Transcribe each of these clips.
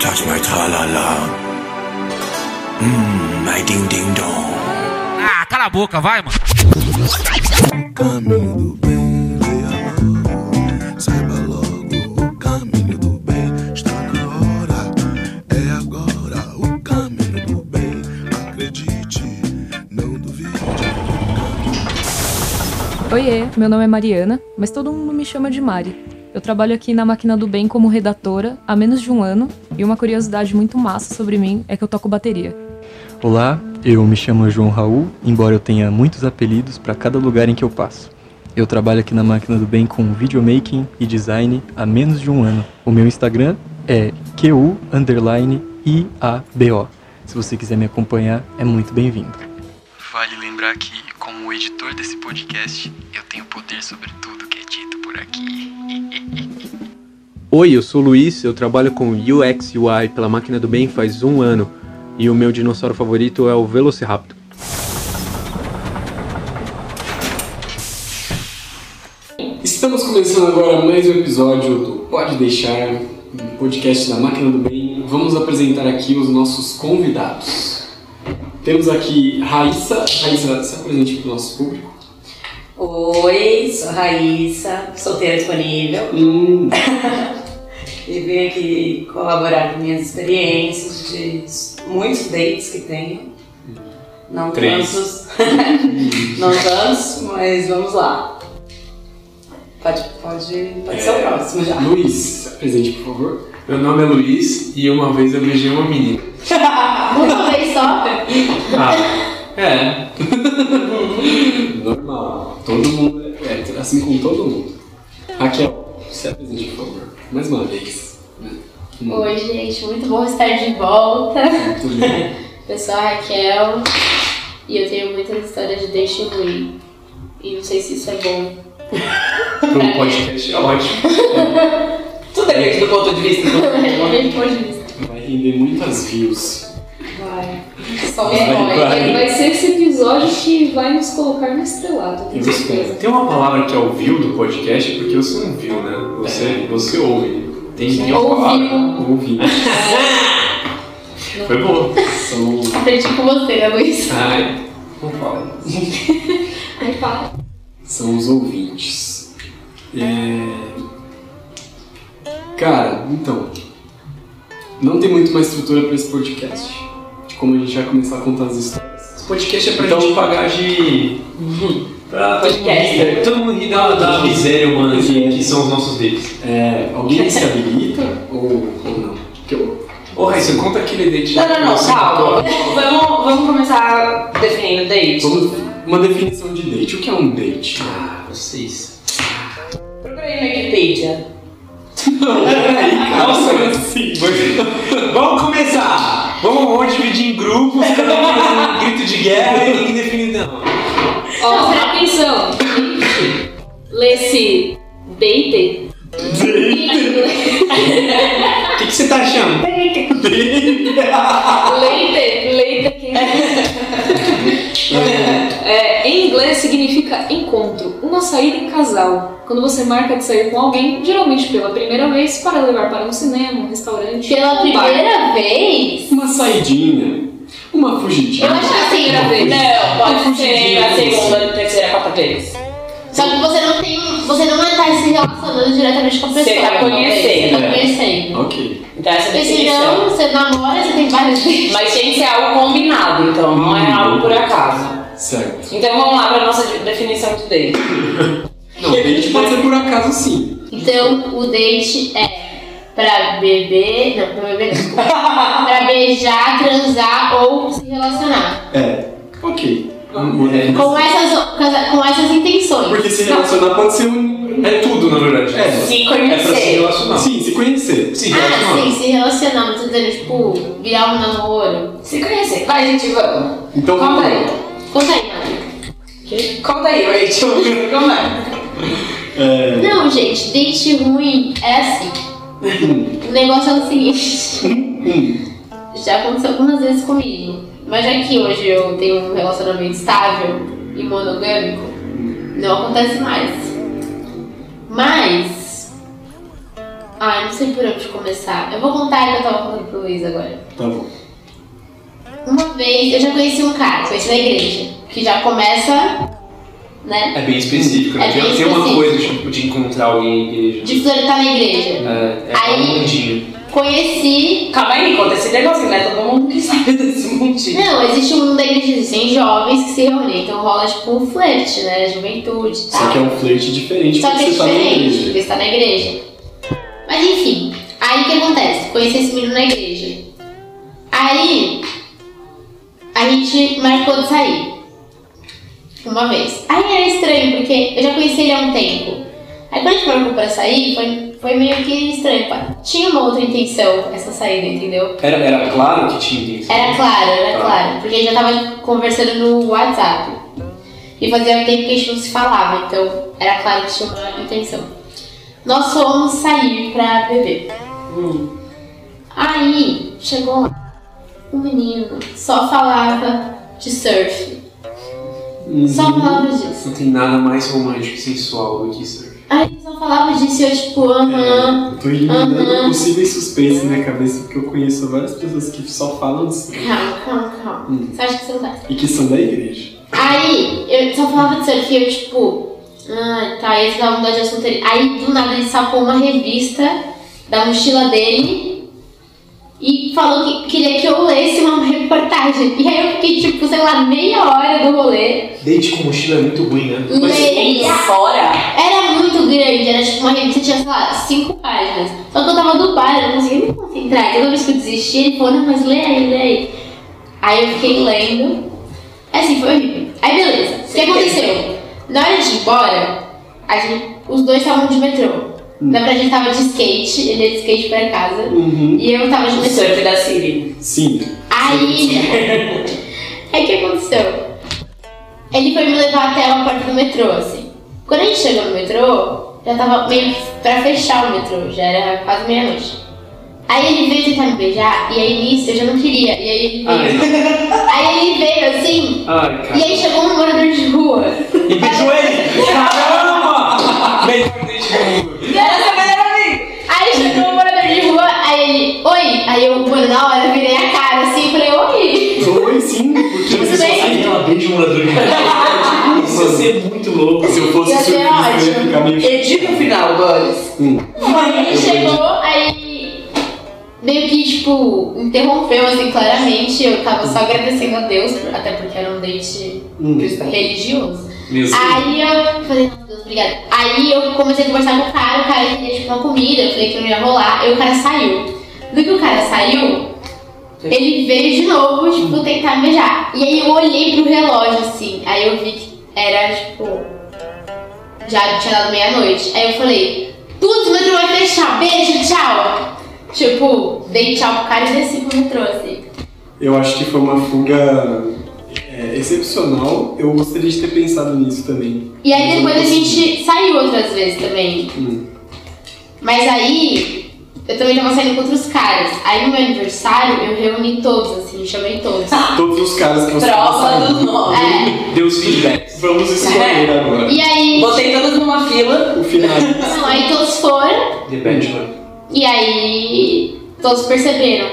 touch my tra-la-la. Mmm, my ding-ding-dong. Ah, cala a boca, vai, mano. Caminho do bem, leia saiba logo. O caminho do bem está na hora, é agora. O caminho do bem, acredite, não duvide. Oiê, meu nome é Mariana, mas todo mundo me chama de Mari. Eu trabalho aqui na Máquina do Bem como redatora há menos de um ano e uma curiosidade muito massa sobre mim é que eu toco bateria. Olá, eu me chamo João Raul, embora eu tenha muitos apelidos para cada lugar em que eu passo. Eu trabalho aqui na Máquina do Bem com videomaking e design há menos de um ano. O meu Instagram é QU IABO. Se você quiser me acompanhar, é muito bem-vindo. Vale lembrar que, como editor desse podcast, eu tenho poder sobre tudo que é dito por aqui. Oi, eu sou o Luiz, eu trabalho com UX UI pela Máquina do Bem faz um ano e o meu dinossauro favorito é o Velociraptor. Estamos começando agora mais um episódio do Pode Deixar, um podcast da Máquina do Bem. Vamos apresentar aqui os nossos convidados. Temos aqui Raíssa. Raíssa, se apresente para o nosso público. Oi, sou Raíssa, solteira disponível. Hum, E vim aqui colaborar com minhas experiências de muitos dates que tenho. Não Três. tantos. Não tantos, mas vamos lá. Pode, pode, pode ser o próximo já. Luiz, se apresente, por favor. Meu nome é Luiz e uma vez eu beijei uma menina. Uma vez só? Ah, é. Normal. Todo mundo é hétero, assim como todo mundo. Raquel, se apresente, por favor. Mais uma vez. né? Hum, Oi, gente, muito bom estar de volta. Muito bem. Eu sou a Raquel e eu tenho muitas histórias de date ruim. E não sei se isso é bom. Para um podcast é ótimo. Tudo depende do ponto de vista do Bem ponto de vista. Vai render muitas views. Vai. Só um Vai, spoiler. vai. Vai ser esse episódio que vai nos colocar no estrelado, Eu. Tem uma palavra que é o view do podcast, porque você não viu, né? Você, você ouve. Tem uma palavra. Ouvi. Foi boa. São. Aprendi com você, né, Luiz? Ai, não fala. Ai, para. são os ouvintes. É... Cara, então. Não tem muito mais estrutura para esse podcast. Como a gente vai começar a contar as histórias. Esse podcast é pra Então- gente pagar de. Pra todo mundo Podcast. rir- todo mundo rir da, da miséria humana que, que são os nossos dates. É, alguém se habilita ou, ou não? Porque eu, Ô, Raíssa, conta aquele date. Não, não, não, que calma. Vamos, vamos começar definindo date. vamos uma definição de date. O que é um date? Ah, vocês. Procura aí no Wikipedia. Nossa, assim. Vamos começar! Vamos, vamos dividir em grupos, cada um fazendo um grito de guerra e tem que definir não. Ó, atenção! Lê-se date. O que, que você tá achando? Leite, leite significa encontro, uma saída em casal. Quando você marca de sair com alguém, geralmente pela primeira vez, para levar para um cinema, um restaurante. Pela um bar. primeira vez? Uma saidinha. Uma fugidinha. Eu acho assim. Primeira vez. Não, pode ser fugidinha, a segunda, a terceira, a quarta vez. Só que você não tem. Você não vai estar se relacionando diretamente com a pessoa. Você tá talvez. conhecendo. Você tá conhecendo. Ok. Então essa é a Porque senão você namora, você tem vários dates. Mas tem que ser algo combinado, então não é algo por acaso. Certo. Então vamos lá para nossa de- definição de date. Não, date pode ser por acaso sim. Então o date é pra beber. Não, pra beber não. desculpa. pra beijar, transar ou se relacionar. É. Ok. Com essas, com essa- com essas intenções. Porque se relacionar pode ser um. É tudo, na verdade. É. Se É pra se conhecer. relacionar. Sim, se conhecer. Sim, Ah, relacionar. sim, se relacionar, mas tô dizendo, tipo, virar um namoro. Se conhecer. Vai, gente, vamos. Então Conta vamos aí. Conta aí, Mari. Conta aí, Rachel. Como é? É. Não, gente, date ruim é assim. O negócio é o seguinte. Já aconteceu algumas vezes comigo. Mas já que hoje eu tenho um relacionamento estável e monogâmico, não acontece mais. Mas Ai, não sei por onde começar. Eu vou contar o que eu tava contando pro Luiz agora. Tá bom. Uma vez eu já conheci um cara, conheci na igreja, que já começa, né? É bem específico, né? É tem, bem tem uma específico. coisa tipo, de encontrar alguém na igreja. De flertar na igreja. É, é Aí- um mundinho. Conheci. Calma aí, conta esse negocinho, né? Todo mundo que sabe desse mundinho. Não, existe um mundo da igreja, existem jovens que se reúnem, então rola tipo um flerte, né? Juventude e tal. Só que é um flerte diferente Só que porque é você tá na diferente, igreja. porque você tá na igreja. Mas enfim, aí o que acontece? Conheci esse menino na igreja. Aí a gente marcou de sair. Uma vez. Aí era estranho, porque eu já conheci ele há um tempo. Aí quando a gente marcou pra sair, foi, foi meio que estranho. pá. Tinha uma outra intenção essa saída, entendeu? Era, era claro que tinha intenção. Era claro, era Tá. claro. Porque a gente já tava conversando no WhatsApp. E fazia um tempo que a gente não se falava, então era claro que tinha uma intenção. Nós fomos sair pra beber. Aí chegou lá, um menino só falava de surf. Só falava disso. Não tem nada mais romântico e sensual do que surf. Aí ele só falava disso e eu tipo, aham. Eu tô eliminando Aham. possíveis suspeitos na minha cabeça, porque eu conheço várias pessoas que só falam disso. Calma, calma, calma. Hum. Você acha que você não tá? E que são da igreja. Aí, eu só falava de surf e eu, tipo, ah, tá, eles davam mudar de assunto. Aí, do nada, ele sacou uma revista da mochila dele e falou que queria que eu lesse uma reportagem. E aí eu fiquei, tipo, sei lá, meia hora do rolê. Date com mochila é muito ruim, né? Leia. fora. Era muito grande, era tipo uma revista, tinha, sei lá, cinco páginas. Só que eu tava do bar, eu não conseguia me concentrar. Toda vez que eu desisti, ele falou, não, mas lê aí, lê aí. Aí eu fiquei lendo. Assim, foi horrível. Aí beleza. O que aconteceu? Na hora de ir embora, a gente, os dois estavam de metrô. Na verdade, ele tava de skate, ele ia de skate pra casa. Uhum. E eu tava de surf da Siri. Sim. Aí. Aí o que aconteceu? Ele foi me levar até a porta do metrô, assim. Quando a gente chegou no metrô, já tava meio pra fechar o metrô, já era quase meia-noite. Aí ele veio tentar me beijar, e aí nisso eu já não queria. E aí ele Ai, veio. aí ele veio assim, Ai, e aí chegou um morador de rua. E beijou ele! Melhor. Era seu melhor amigo. Aí chegou um morador de rua, aí ele, oi. Aí eu, mano, na hora eu virei a cara assim e falei, oi. Foi sim, porque Tudo bem? Aí ela beija um morador de rua. Isso ia ser muito louco. se eu fosse Ia ser surfista, eu ia ótimo. ficar meio. Edita o final, Boris. Aí ele chegou, aí meio que, tipo, interrompeu, assim, claramente. Eu tava só agradecendo a Deus, até porque era um date Hum. religioso. Aí eu falei, não, Deus, obrigada. Aí eu comecei a conversar com o cara, o cara queria, tipo, uma comida, eu falei que não ia rolar, aí o cara saiu. Do que o cara saiu, ele veio de novo, tipo, tentar me beijar. E aí eu olhei pro relógio, assim, aí eu vi que era, tipo, já tinha dado meia-noite. Aí eu falei, tudo, o metrô vai fechar, beijo, tchau. Tipo, dei tchau pro cara e desci pro metrô, assim. Eu acho que foi uma fuga é, excepcional. Eu gostaria de ter pensado nisso também. E aí depois a gente saiu outras vezes também. Hum. Mas aí, eu também tava saindo com outros caras. Aí no meu aniversário, eu reuni todos, assim, chamei todos. Todos os caras que você Prova passaram. do nome. É. Deu os feedbacks. Vamos escolher agora. E aí, Botei todos numa fila. O final. não, aí todos foram, The Bachelor. e aí todos perceberam.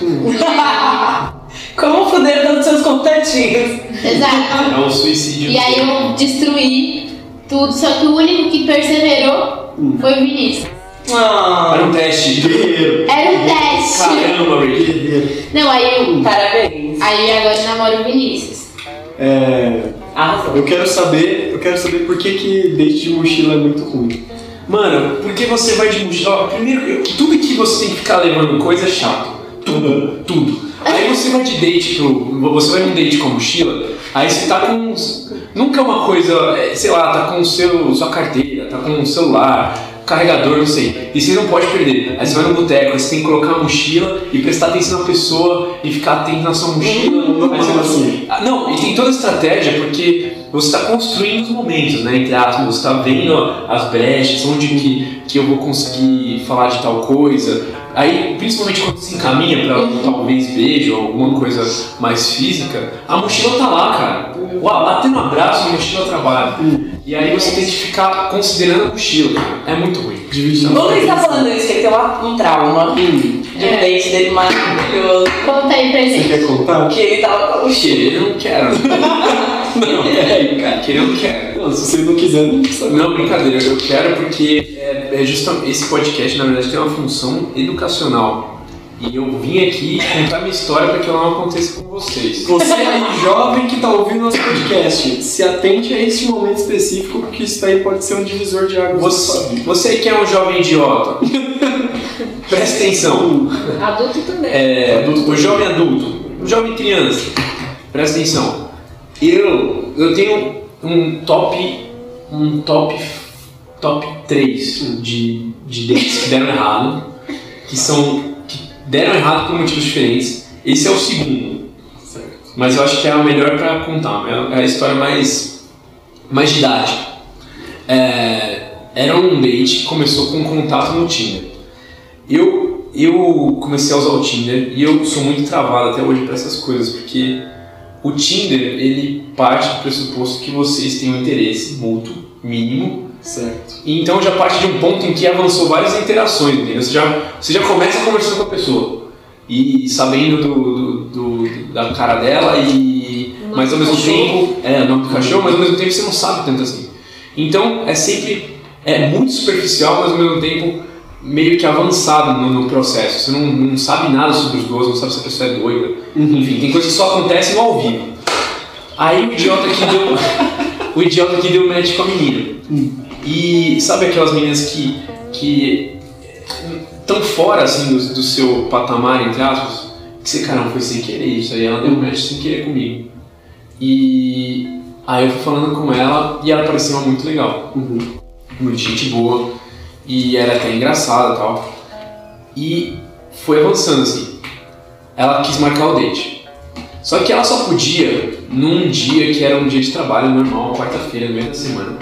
Como fuder todos os seus contatinhos? Exato. É um suicídio. E aí eu destruí tudo, só que o único que perseverou foi o Vinícius. Ah, Era um teste. Era um teste. Caramba, Rick. Não, aí eu. parabéns. Aí agora eu namoro o Vinícius. É, Arrasou. eu quero saber, eu quero saber por que que date de mochila é muito ruim. Mano, porque você vai de mochila. Ó, primeiro, eu- tudo que você tem que ficar levando coisa é chato. Tudo, tudo. Aí você vai de date pro. Você vai num date com a mochila, aí você tá com. uns- Nunca é uma coisa, é, sei lá, tá com seu, sua carteira, tá com o celular, carregador, não sei. E você não pode perder. Aí você vai no boteco, aí você tem que colocar a mochila e prestar atenção na pessoa e ficar atento na sua mochila. Não vai- assim. Não, e tem toda a estratégia porque você está construindo os momentos, né? Entre aspas, você está vendo as brechas, onde que, que eu vou conseguir falar de tal coisa. Aí, principalmente quando se encaminha para talvez beijo ou alguma coisa mais física, a mochila tá lá, cara. Uau, lá tem um abraço, a mochila trabalha. E aí você tem que ficar considerando a mochila, cara. É muito ruim. Dividindo. O Lucas tá falando isso, que ele tem um trauma de um date dele maravilhoso. Conta aí pra Você gente. quer contar? Que ele tava com o mochila. Eu não quero. Não, peraí, cara. Querer eu não quero. Não, se você não quiser, não precisa. Não, brincadeira, eu quero porque é, é justamente esse podcast, na verdade, tem uma função educacional. E eu vim aqui contar minha história para que ela não aconteça com vocês. Você aí, jovem que tá ouvindo nosso podcast, se atente a este momento específico, porque isso aí pode ser um divisor de águas Você, você que é um jovem idiota, presta atenção. Adulto também. É, o jovem adulto, o jovem criança, presta atenção. Eu, eu tenho um top, um top, top 3 de, de dates que deram errado, que são, que deram errado por motivos diferentes. Esse é o segundo, mas eu acho que é o melhor pra contar, é a história mais, mais didática. É, era um date que começou com um contato no Tinder. Eu, eu comecei a usar o Tinder e eu sou muito travado até hoje para essas coisas, porque o Tinder ele parte do pressuposto que vocês têm um interesse mútuo, mínimo, Certo. e então já parte de um ponto em que avançou várias interações, entendeu? Você já, você já começa conversando com a pessoa e sabendo do, do- do- da cara dela e mas ao mesmo cachorro. tempo é o nome do cachorro, mas ao mesmo tempo você não sabe tanto assim. Então é sempre é muito superficial, mas ao mesmo tempo meio que avançado no, no processo. Você não, não sabe nada sobre os dois, não sabe se a pessoa é doida. Enfim, tem coisas que só acontecem ao vivo. Aí o idiota que deu o idiota que deu match com a menina. E sabe aquelas meninas que que tão fora assim do, do seu patamar entre aspas, que você caramba foi sem querer isso aí ela deu match sem querer comigo. E aí eu fui falando com ela e ela parecia uma muito legal. Muito gente boa e era até engraçada e tal. E foi avançando assim. Ela quis marcar o date. Só que ela só podia num dia que era um dia de trabalho normal, quarta-feira, no meio da semana.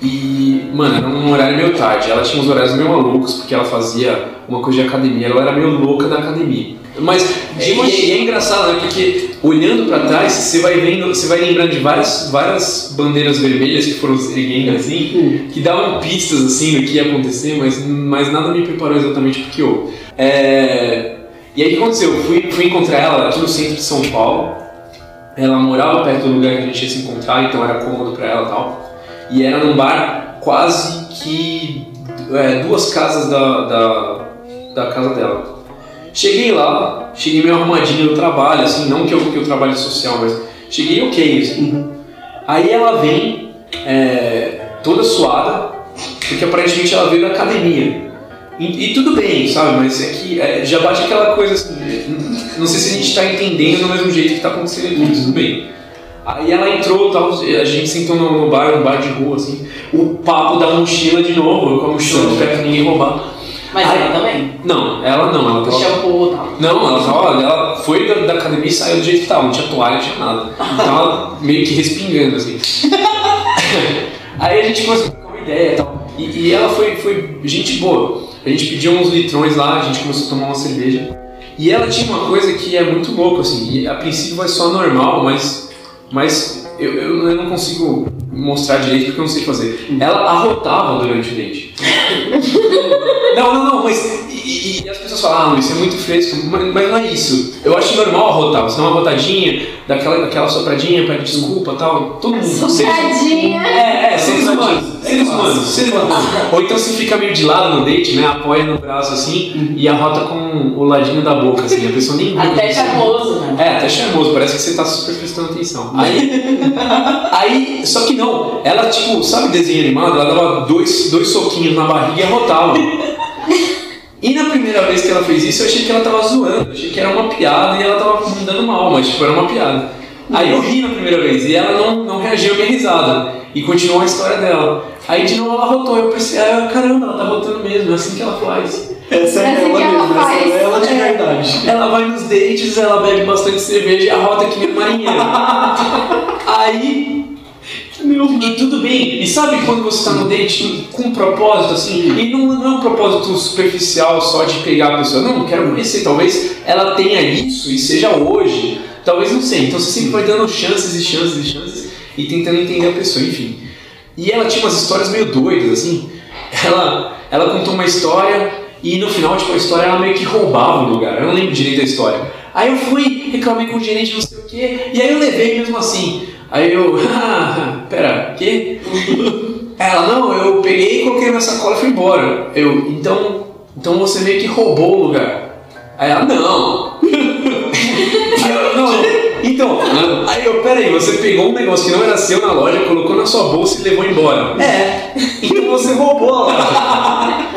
E, mano, era um horário meio tarde. Ela tinha uns horários meio malucos, porque ela fazia uma coisa de academia. Ela era meio louca da academia. Mas, e, e é engraçado, né? Porque olhando pra trás, você vai vendo, você vai lembrando de várias, várias bandeiras vermelhas que foram erguendo assim, que davam pistas assim do que ia acontecer, mas, mas nada me preparou exatamente porque houve. É... E aí o que aconteceu? Eu fui, fui encontrar ela aqui no centro de São Paulo. Ela morava perto do lugar que a gente ia se encontrar, então era cômodo pra ela e tal. E era num bar quase que é, duas casas da, da, da casa dela. Cheguei lá, cheguei meio arrumadinho no trabalho, assim, não que eu, que eu trabalhe social, mas cheguei ok, assim. Aí ela vem é, toda suada, porque aparentemente ela veio da academia. E, e tudo bem, sabe? Mas é que é, já bate aquela coisa assim. Não sei se a gente tá entendendo do mesmo jeito que tá acontecendo tudo bem. Aí ela entrou, tal, a gente sentou no no bar, um bar de rua, assim. O papo da mochila de novo, eu com a mochila no pé pra ninguém roubar. Mas Aí- ela também. Não, ela não, ela tava. shampoo e tal. Não, ela tava. Ela foi da, da academia e saiu do jeito que tava, não tinha toalha, não tinha nada. Tava meio que respingando, assim. Aí a gente começou a uma ideia e tal. E, e ela foi, foi gente boa. A gente pediu uns litrões lá, a gente começou a tomar uma cerveja. E ela tinha uma coisa que é muito louca, assim. A princípio vai só normal, mas, mas eu, eu, não consigo mostrar direito porque eu não sei fazer. Ela arrotava durante o date. Não, não, não, mas. E, e- e as pessoas falam, ah, isso é muito fresco, mas, mas não é isso. Eu acho normal arrotar, você dá uma rotadinha, daquela, daquela sopradinha, pede desculpa e tal. Todo mundo. Sopradinha. É, é, seres humanos. Seres humanos, seres humanos. Ou então você fica meio de lado no date, né? Apoia no braço assim e arrota com o ladinho da boca, assim, a pessoa nem Até charmoso, né? É, até charmoso, parece que você tá super prestando atenção. Aí, aí, só que não, ela tipo, sabe desenho animado? Ela dava dois, dois soquinhos na barriga e arrotava. E na primeira vez que ela fez isso, eu achei que ela tava zoando, achei que era uma piada e ela tava mandando mal, mas tipo, era uma piada. Aí eu ri na primeira vez e ela não, não reagiu à minha risada e continuou a história dela. Aí de novo ela rotou, eu pensei, ah, caramba, ela tá rotando mesmo, é assim que ela faz. Essa é Assim ela que ela mesmo, essa faz. é ela de É. verdade. Ela vai nos dates, ela bebe bastante cerveja e arrota que nem marinheiro. Aí. E tudo bem. E sabe quando você tá no date com um propósito assim? E não, não é um propósito superficial só de pegar a pessoa. Não, quero conhecer. Talvez ela tenha isso e seja hoje. Talvez não sei. Então você sempre vai dando chances e chances e chances e tentando entender a pessoa, enfim. E ela tinha umas histórias meio doidas, assim. Ela, ela contou uma história e no final, tipo, a história ela meio que roubava o lugar. Eu não lembro direito da história. Aí eu fui, reclamei com o gerente, não sei o quê, e aí eu levei mesmo assim. Aí eu, ah, pera, quê? Ela, não, eu peguei, coloquei na sacola e fui embora. Eu, então, então você meio que roubou o lugar. Aí ela, não. Aí eu, não, então, aí eu, peraí, você pegou um negócio que não era seu na loja, colocou na sua bolsa e levou embora. É, então você roubou a loja.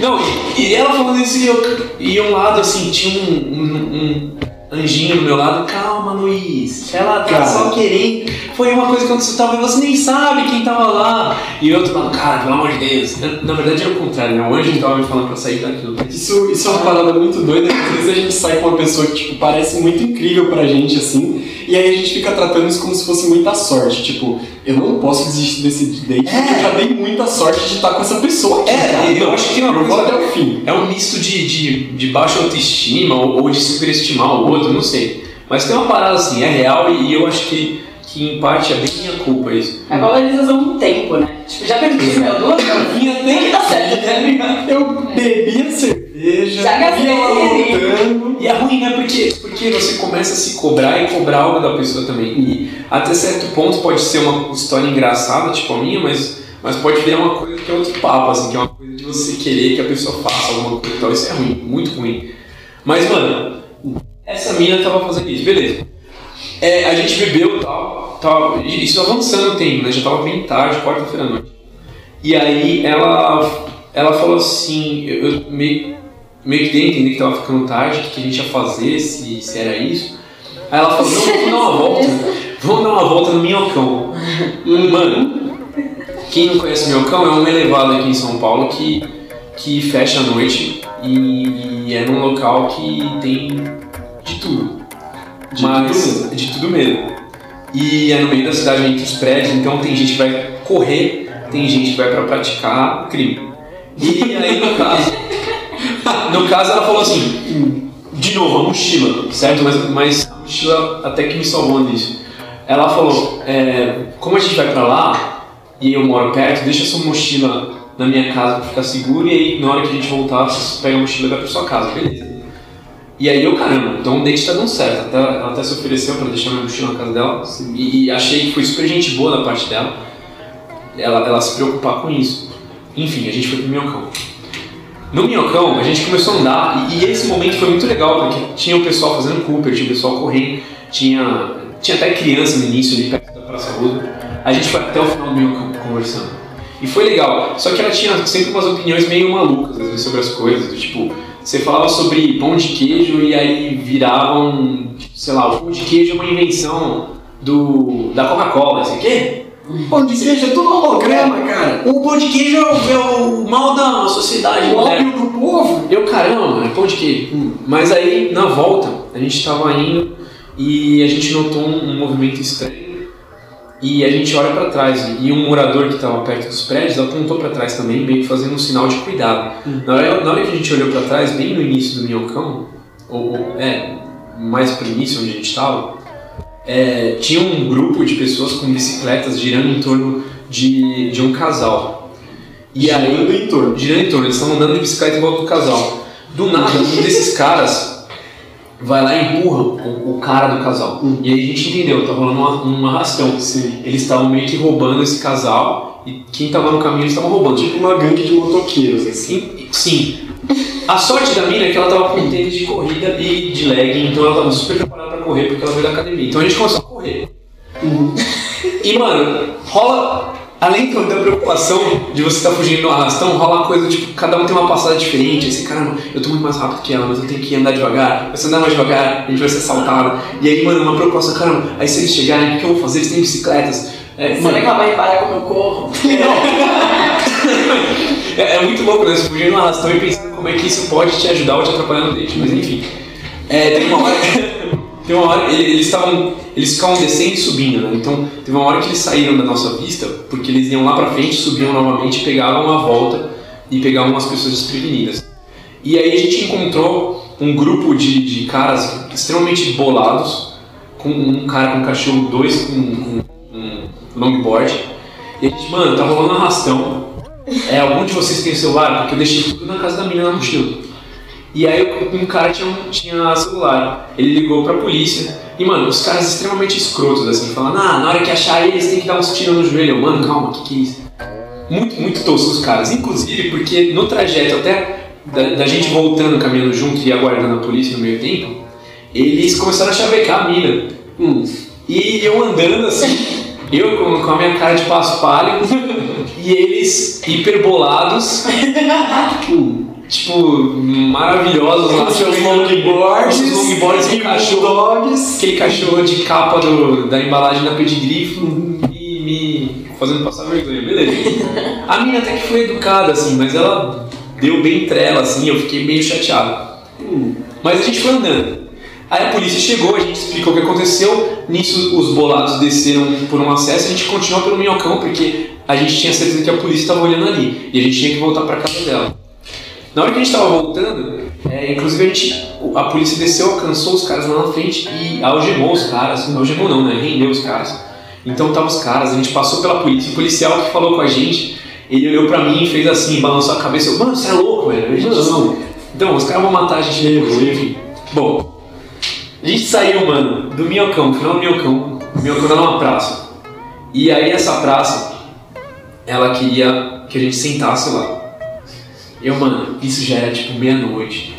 Não, e, e ela falando isso e eu, e um lado assim, tinha um, um- um anjinho do meu lado, calma Luiz, ela tá Cara. só querendo. Foi uma coisa que aconteceu, talvez você nem sabe quem tava lá. E o outro falando, cara, pelo amor de Deus. Na, verdade era o contrário, né? O anjo que tava me falando pra sair daquilo. Isso, isso é uma parada muito doida, porque às vezes a gente sai com uma pessoa que tipo, parece muito incrível pra gente, assim, e aí a gente fica tratando isso como se fosse muita sorte. Tipo, eu não posso desistir desse date porque eu já dei muita sorte de estar com essa pessoa aqui. É, cara. eu acho que uma eu vou coisa- até o fim. É um misto de, de, de baixa autoestima ou, ou de superestimar o outro, não sei. Mas tem uma parada assim, é real e, e eu acho que, que em parte é bem minha culpa isso. A valorização do tempo, né? Tipo, já perdi meu duas Vinha tem que dar certo, tá ligado? Eu bebia cerveja, Já gastei. voltando. E é ruim, né? Porque, porque você começa a se cobrar e cobrar algo da pessoa também. E até certo ponto pode ser uma história engraçada, tipo a minha, mas, mas pode virar uma coisa que é outro papo, assim, que é uma coisa de você querer que a pessoa faça alguma coisa e tal. Isso é ruim, muito ruim. Mas, mano, essa mina tava fazendo isso, beleza. É, a gente bebeu e tal, tal, isso avançando o tempo, né? Já tava bem tarde, quarta-feira à noite. E aí ela, ela falou assim, eu, eu meio, meio que dei entender que tava ficando tarde, o que, que a gente ia fazer, se, se era isso. Aí ela falou, não, vamos dar uma volta, vamos dar uma volta no Minhocão. Mano, quem não conhece o Minhocão é um elevado aqui em São Paulo que, que fecha à noite e, e é num local que tem de tudo. De Mas, tudo de tudo mesmo. E é no meio da cidade, entre os prédios, então tem gente que vai correr, tem gente que vai pra praticar crime. E aí, no caso, no caso ela falou assim, de novo, a mochila, certo? Mas, mas a mochila até que me salvou disso. Ela falou, é, como a gente vai pra lá, e eu moro perto, deixa sua mochila na minha casa pra ficar seguro, e aí na hora que a gente voltar, você pega a mochila e vai pra sua casa, beleza. E aí eu, caramba, então o date tá dando certo. Até, ela até se ofereceu pra deixar minha mochila na casa dela. E, e achei que foi super gente boa da parte dela. Ela, ela se preocupar com isso. Enfim, a gente foi pro Minhocão. No Minhocão, a gente começou a andar. E, e esse momento foi muito legal, porque tinha o pessoal fazendo Cooper, tinha o pessoal correndo. Tinha, tinha até criança no início ali perto da Praça Rosa. A gente foi até o final do Minhocão conversando. E foi legal. Só que ela tinha sempre umas opiniões meio malucas, às vezes, sobre as coisas. Tipo, você falava sobre pão de queijo e aí viravam, tipo, sei lá, o pão de queijo é uma invenção do, da Coca-Cola, sei o quê? Pão de queijo é tudo holograma, cara. O pão de queijo é o, é mal da sociedade O ópio do povo. Eu, caramba, mano, é pão de queijo. Hum. Mas aí, na volta, a gente tava indo e a gente notou um, um movimento estranho. E a gente olha pra trás e um morador que tava perto dos prédios apontou pra trás também, meio que fazendo um sinal de cuidado. Na, hora, na hora que a gente olhou pra trás, bem no início do Minhocão, ou, ou é, mais pro início onde a gente tava, é, tinha um grupo de pessoas com bicicletas girando em torno de, de um casal. E aí, Girando em torno. girando em torno, eles estavam andando de bicicleta em volta do casal. Do nada, um desses caras vai lá e empurra o, o cara do casal. E aí a gente entendeu, tá rolando uma- um arrastão. Sim. Eles estavam meio que roubando esse casal e quem tava no caminho eles estavam roubando. Tipo uma gangue de motoqueiros, assim. Sim, sim. A sorte da mina é que ela tava com tênis de corrida e de legging, então ela tava super preparada correr porque ela veio da academia. Então a gente começou a correr. E mano, rola. Além da preocupação de você estar fugindo do arrastão, rola uma coisa tipo, cada um tem uma passada diferente. Você, caramba, eu tô muito mais rápido que ela, mas eu tenho que andar devagar. Se eu andar mais devagar, a gente vai ser assaltado. E aí, mano, uma preocupação, caramba, aí se eles chegarem, o que eu vou fazer? Eles têm bicicletas. É, Será que ela vai parar como eu corro? É, é muito louco, né? Você fugindo no arrastão e pensando como é que isso pode te ajudar ou te atrapalhar no date. Mas enfim. É, tem uma hora. Tem uma hora. ele- Eles estavam. Eles ficavam descendo e subindo, né? Então teve uma hora que eles saíram da nossa vista, porque eles iam lá pra frente, subiam novamente, pegavam uma volta e pegavam as pessoas desprevenidas. E aí a gente encontrou um grupo de, de caras extremamente bolados, com um cara com um cachorro, dois com, com um longboard. E a gente, mano, tá rolando arrastão. É, algum de vocês tem celular? Porque eu deixei tudo na casa da menina na mochila. E aí um cara tinha, tinha celular. Ele ligou pra polícia. E, mano, os caras extremamente escrotos, assim, falando, ah, na hora que achar eles tem que dar uns tiros no joelho. Eu, Mano, calma, que que é isso? Muito, muito tosco os caras. Inclusive porque no trajeto até da, da gente voltando, caminhando junto e aguardando a polícia no meio tempo, eles começaram a chavecar a mina. Hum. E eu andando assim, eu com, com a minha cara de passo pálido, e eles hiperbolados, hum, tipo, maravilhosos lá. Seus com longboards, seus longboards e cachorro, bulldogs. aquele cachorro de capa do, da embalagem da pedigree e me fazendo passar vergonha, beleza. A mina até que foi educada, assim, mas ela deu bem trela, assim, eu fiquei meio chateado. Hum, Mas a gente foi andando. Aí a polícia chegou, a gente explicou o que aconteceu. Nisso, os bolados desceram por um acesso a gente continuou pelo minhocão, porque a gente tinha certeza que a polícia estava olhando ali. E a gente tinha que voltar para casa dela. Na hora que a gente estava voltando, é, inclusive a, gente, a polícia desceu, alcançou os caras lá na frente e algemou os caras. Algemou não, né? Rendeu os caras. Então tava os caras, a gente passou pela polícia. O policial que falou com a gente, ele olhou pra mim e fez assim, balançou a cabeça. Eu, mano, você é louco, velho? A gente não. Então, os caras vão matar a gente depois, enfim. Bom, a gente saiu, mano, do Minhocão, final do Minhocão. O Minhocão era uma praça. E aí essa praça, ela queria que a gente sentasse lá. Eu, mano, isso já era tipo meia-noite,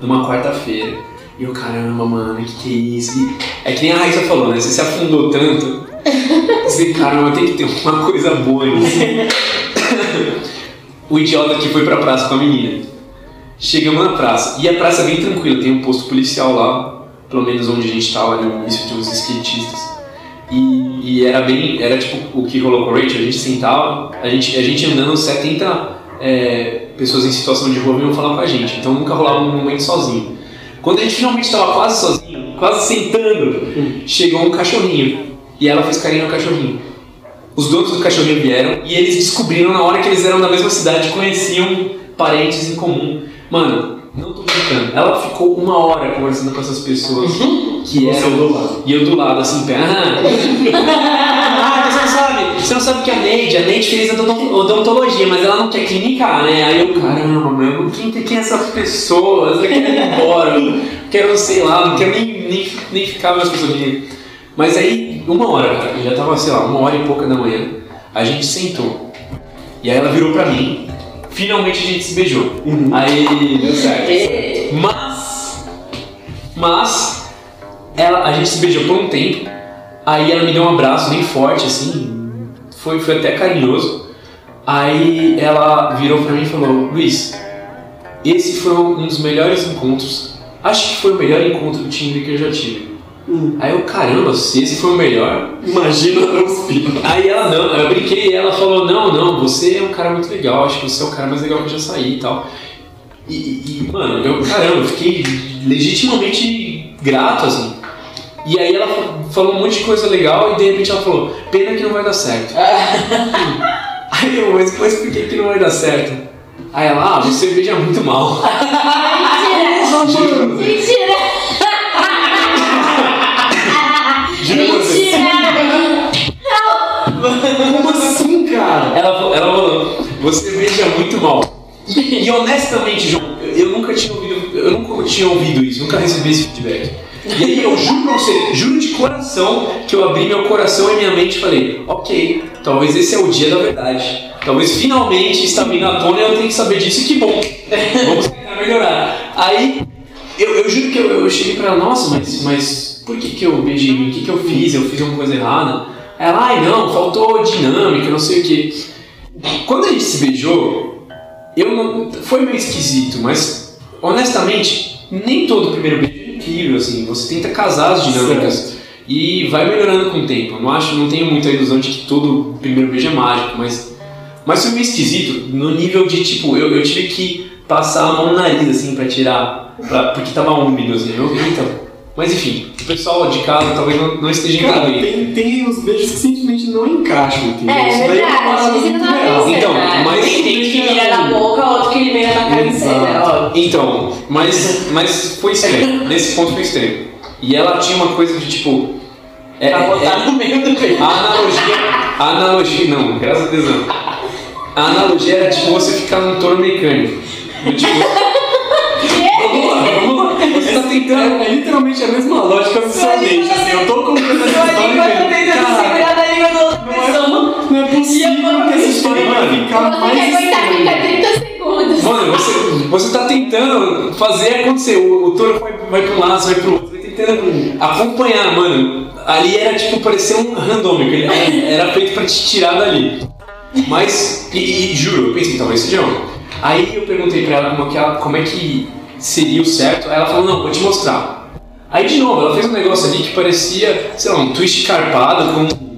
numa quarta-feira. E eu, caramba, mano, que que é isso? E é que nem a Raíssa falou, né? Você se afundou tanto. Você, caramba, tem que ter uma coisa boa nisso. o idiota que foi pra praça com a menina. Chegamos na praça. E a praça é bem tranquila, tem um posto policial lá, pelo menos onde a gente tava no início, tinha uns skatistas. E, e era bem, era tipo o que rolou com a Rachel, a gente sentava, a gente, a gente andando 70 é, pessoas em situação de rua vinham falar com a gente, então nunca rolava um momento sozinho. Quando a gente finalmente estava quase sozinho, quase sentando, chegou um cachorrinho e ela fez carinho no cachorrinho. Os donos do cachorrinho vieram e eles descobriram na hora que eles eram da mesma cidade, conheciam parentes em comum. Mano, não tô brincando. Ela ficou uma hora conversando com essas pessoas que eram do lado. E eu do lado, assim, pé. Ah, você não sabe. Sabe que a Neide, a Neide fez odonto- odontologia, mas ela não quer clinicar, né? Aí eu, caramba, meu, quem, quem é essas pessoas? Eu quero ir embora. Quero, sei lá, não quero nem, nem, nem ficar mais com menina. Mas aí, uma hora, cara, já tava, sei lá, uma hora e pouca da manhã, a gente sentou. E aí ela virou pra mim. Finalmente a gente se beijou. Aí deu certo. Mas. Mas. Ela, a gente se beijou por um tempo. Aí ela me deu um abraço bem forte, assim. Foi, foi até carinhoso. Aí ela virou pra mim e falou: Luiz, esse foi um dos melhores encontros. Acho que foi o melhor encontro do Tinder que eu já tive. Aí eu, caramba, se esse foi o melhor, imagina os filhos. Aí ela não, eu brinquei e ela falou, não, não, você é um cara muito legal, acho que você é o cara mais legal que eu já saí e tal. E, e, mano, eu, caramba, eu fiquei legitimamente grato, assim. E aí ela falou um monte de coisa legal e de repente ela falou, pena que não vai dar certo. aí eu, mas, mas por que que não vai dar certo? Aí ela, ah, você beija muito mal. Mentira! Mentira! Você. Como assim, cara? Ela, falou- ela falou, você beija muito mal. E honestamente, João, eu nunca tinha ouvido, eu nunca tinha ouvido isso, nunca recebi esse feedback. E aí eu juro pra você, juro de coração, que eu abri meu coração e minha mente e falei, ok, talvez esse é o dia da verdade. Talvez finalmente está vindo à tona e eu tenho que saber disso e que bom. Vamos tentar melhorar. Aí eu, eu juro que eu, eu cheguei pra ela, nossa, mas, mas por que, que eu beijei? O que, que eu fiz? Eu fiz alguma coisa errada? Ela, ai não, faltou dinâmica, não sei o que. Quando a gente se beijou, eu não, foi meio esquisito, mas honestamente, nem todo primeiro beijo assim. Você tenta casar as dinâmicas e vai melhorando com o tempo. Não acho, não tenho muita ilusão de que todo primeiro beijo é mágico, mas, mas foi meio esquisito no nível de tipo, eu, eu tive que passar a mão no nariz assim pra tirar, pra, porque tava úmido assim. Eu, então, mas enfim, o pessoal de casa talvez não, não esteja Cara, entendendo. tem, tem uns beijos que simplesmente não encaixam, entendeu? É, Isso daí verdade, uma parada isso muito não é real. isso. Então, né? mas Tem que mira na boca, outro que mira na cabeceira, ó. Então, mas, mas foi estranho. Nesse ponto foi estranho. E ela tinha uma coisa de tipo. É, Pra botar é- no meio do peito. a analogia. A analogia. Não, graças a Deus não. A analogia era tipo você ficar num touro mecânico. Tipo, vamos lá, vamos lá. Você tá tentando. É, é literalmente a mesma lógica do seu dente, assim, eu tô contando essa tá história não é possível que essa história vai ficar Você mais quer aguentar ficar 30 segundos. Mano, você, você tá tentando fazer acontecer. O, o touro vai, vai pra um lado, vai pro outro. Você tá tentando acompanhar, mano. Ali era tipo, parecia um randômico. Ele era, era feito pra te tirar dali. Mas, e, e juro, eu pensei, talvez seja um. Aí eu perguntei pra ela como, que ela- como é que seria o certo. Aí ela falou, não, vou te mostrar. Aí de novo, ela fez um negócio ali que parecia, sei lá, um twist carpado com.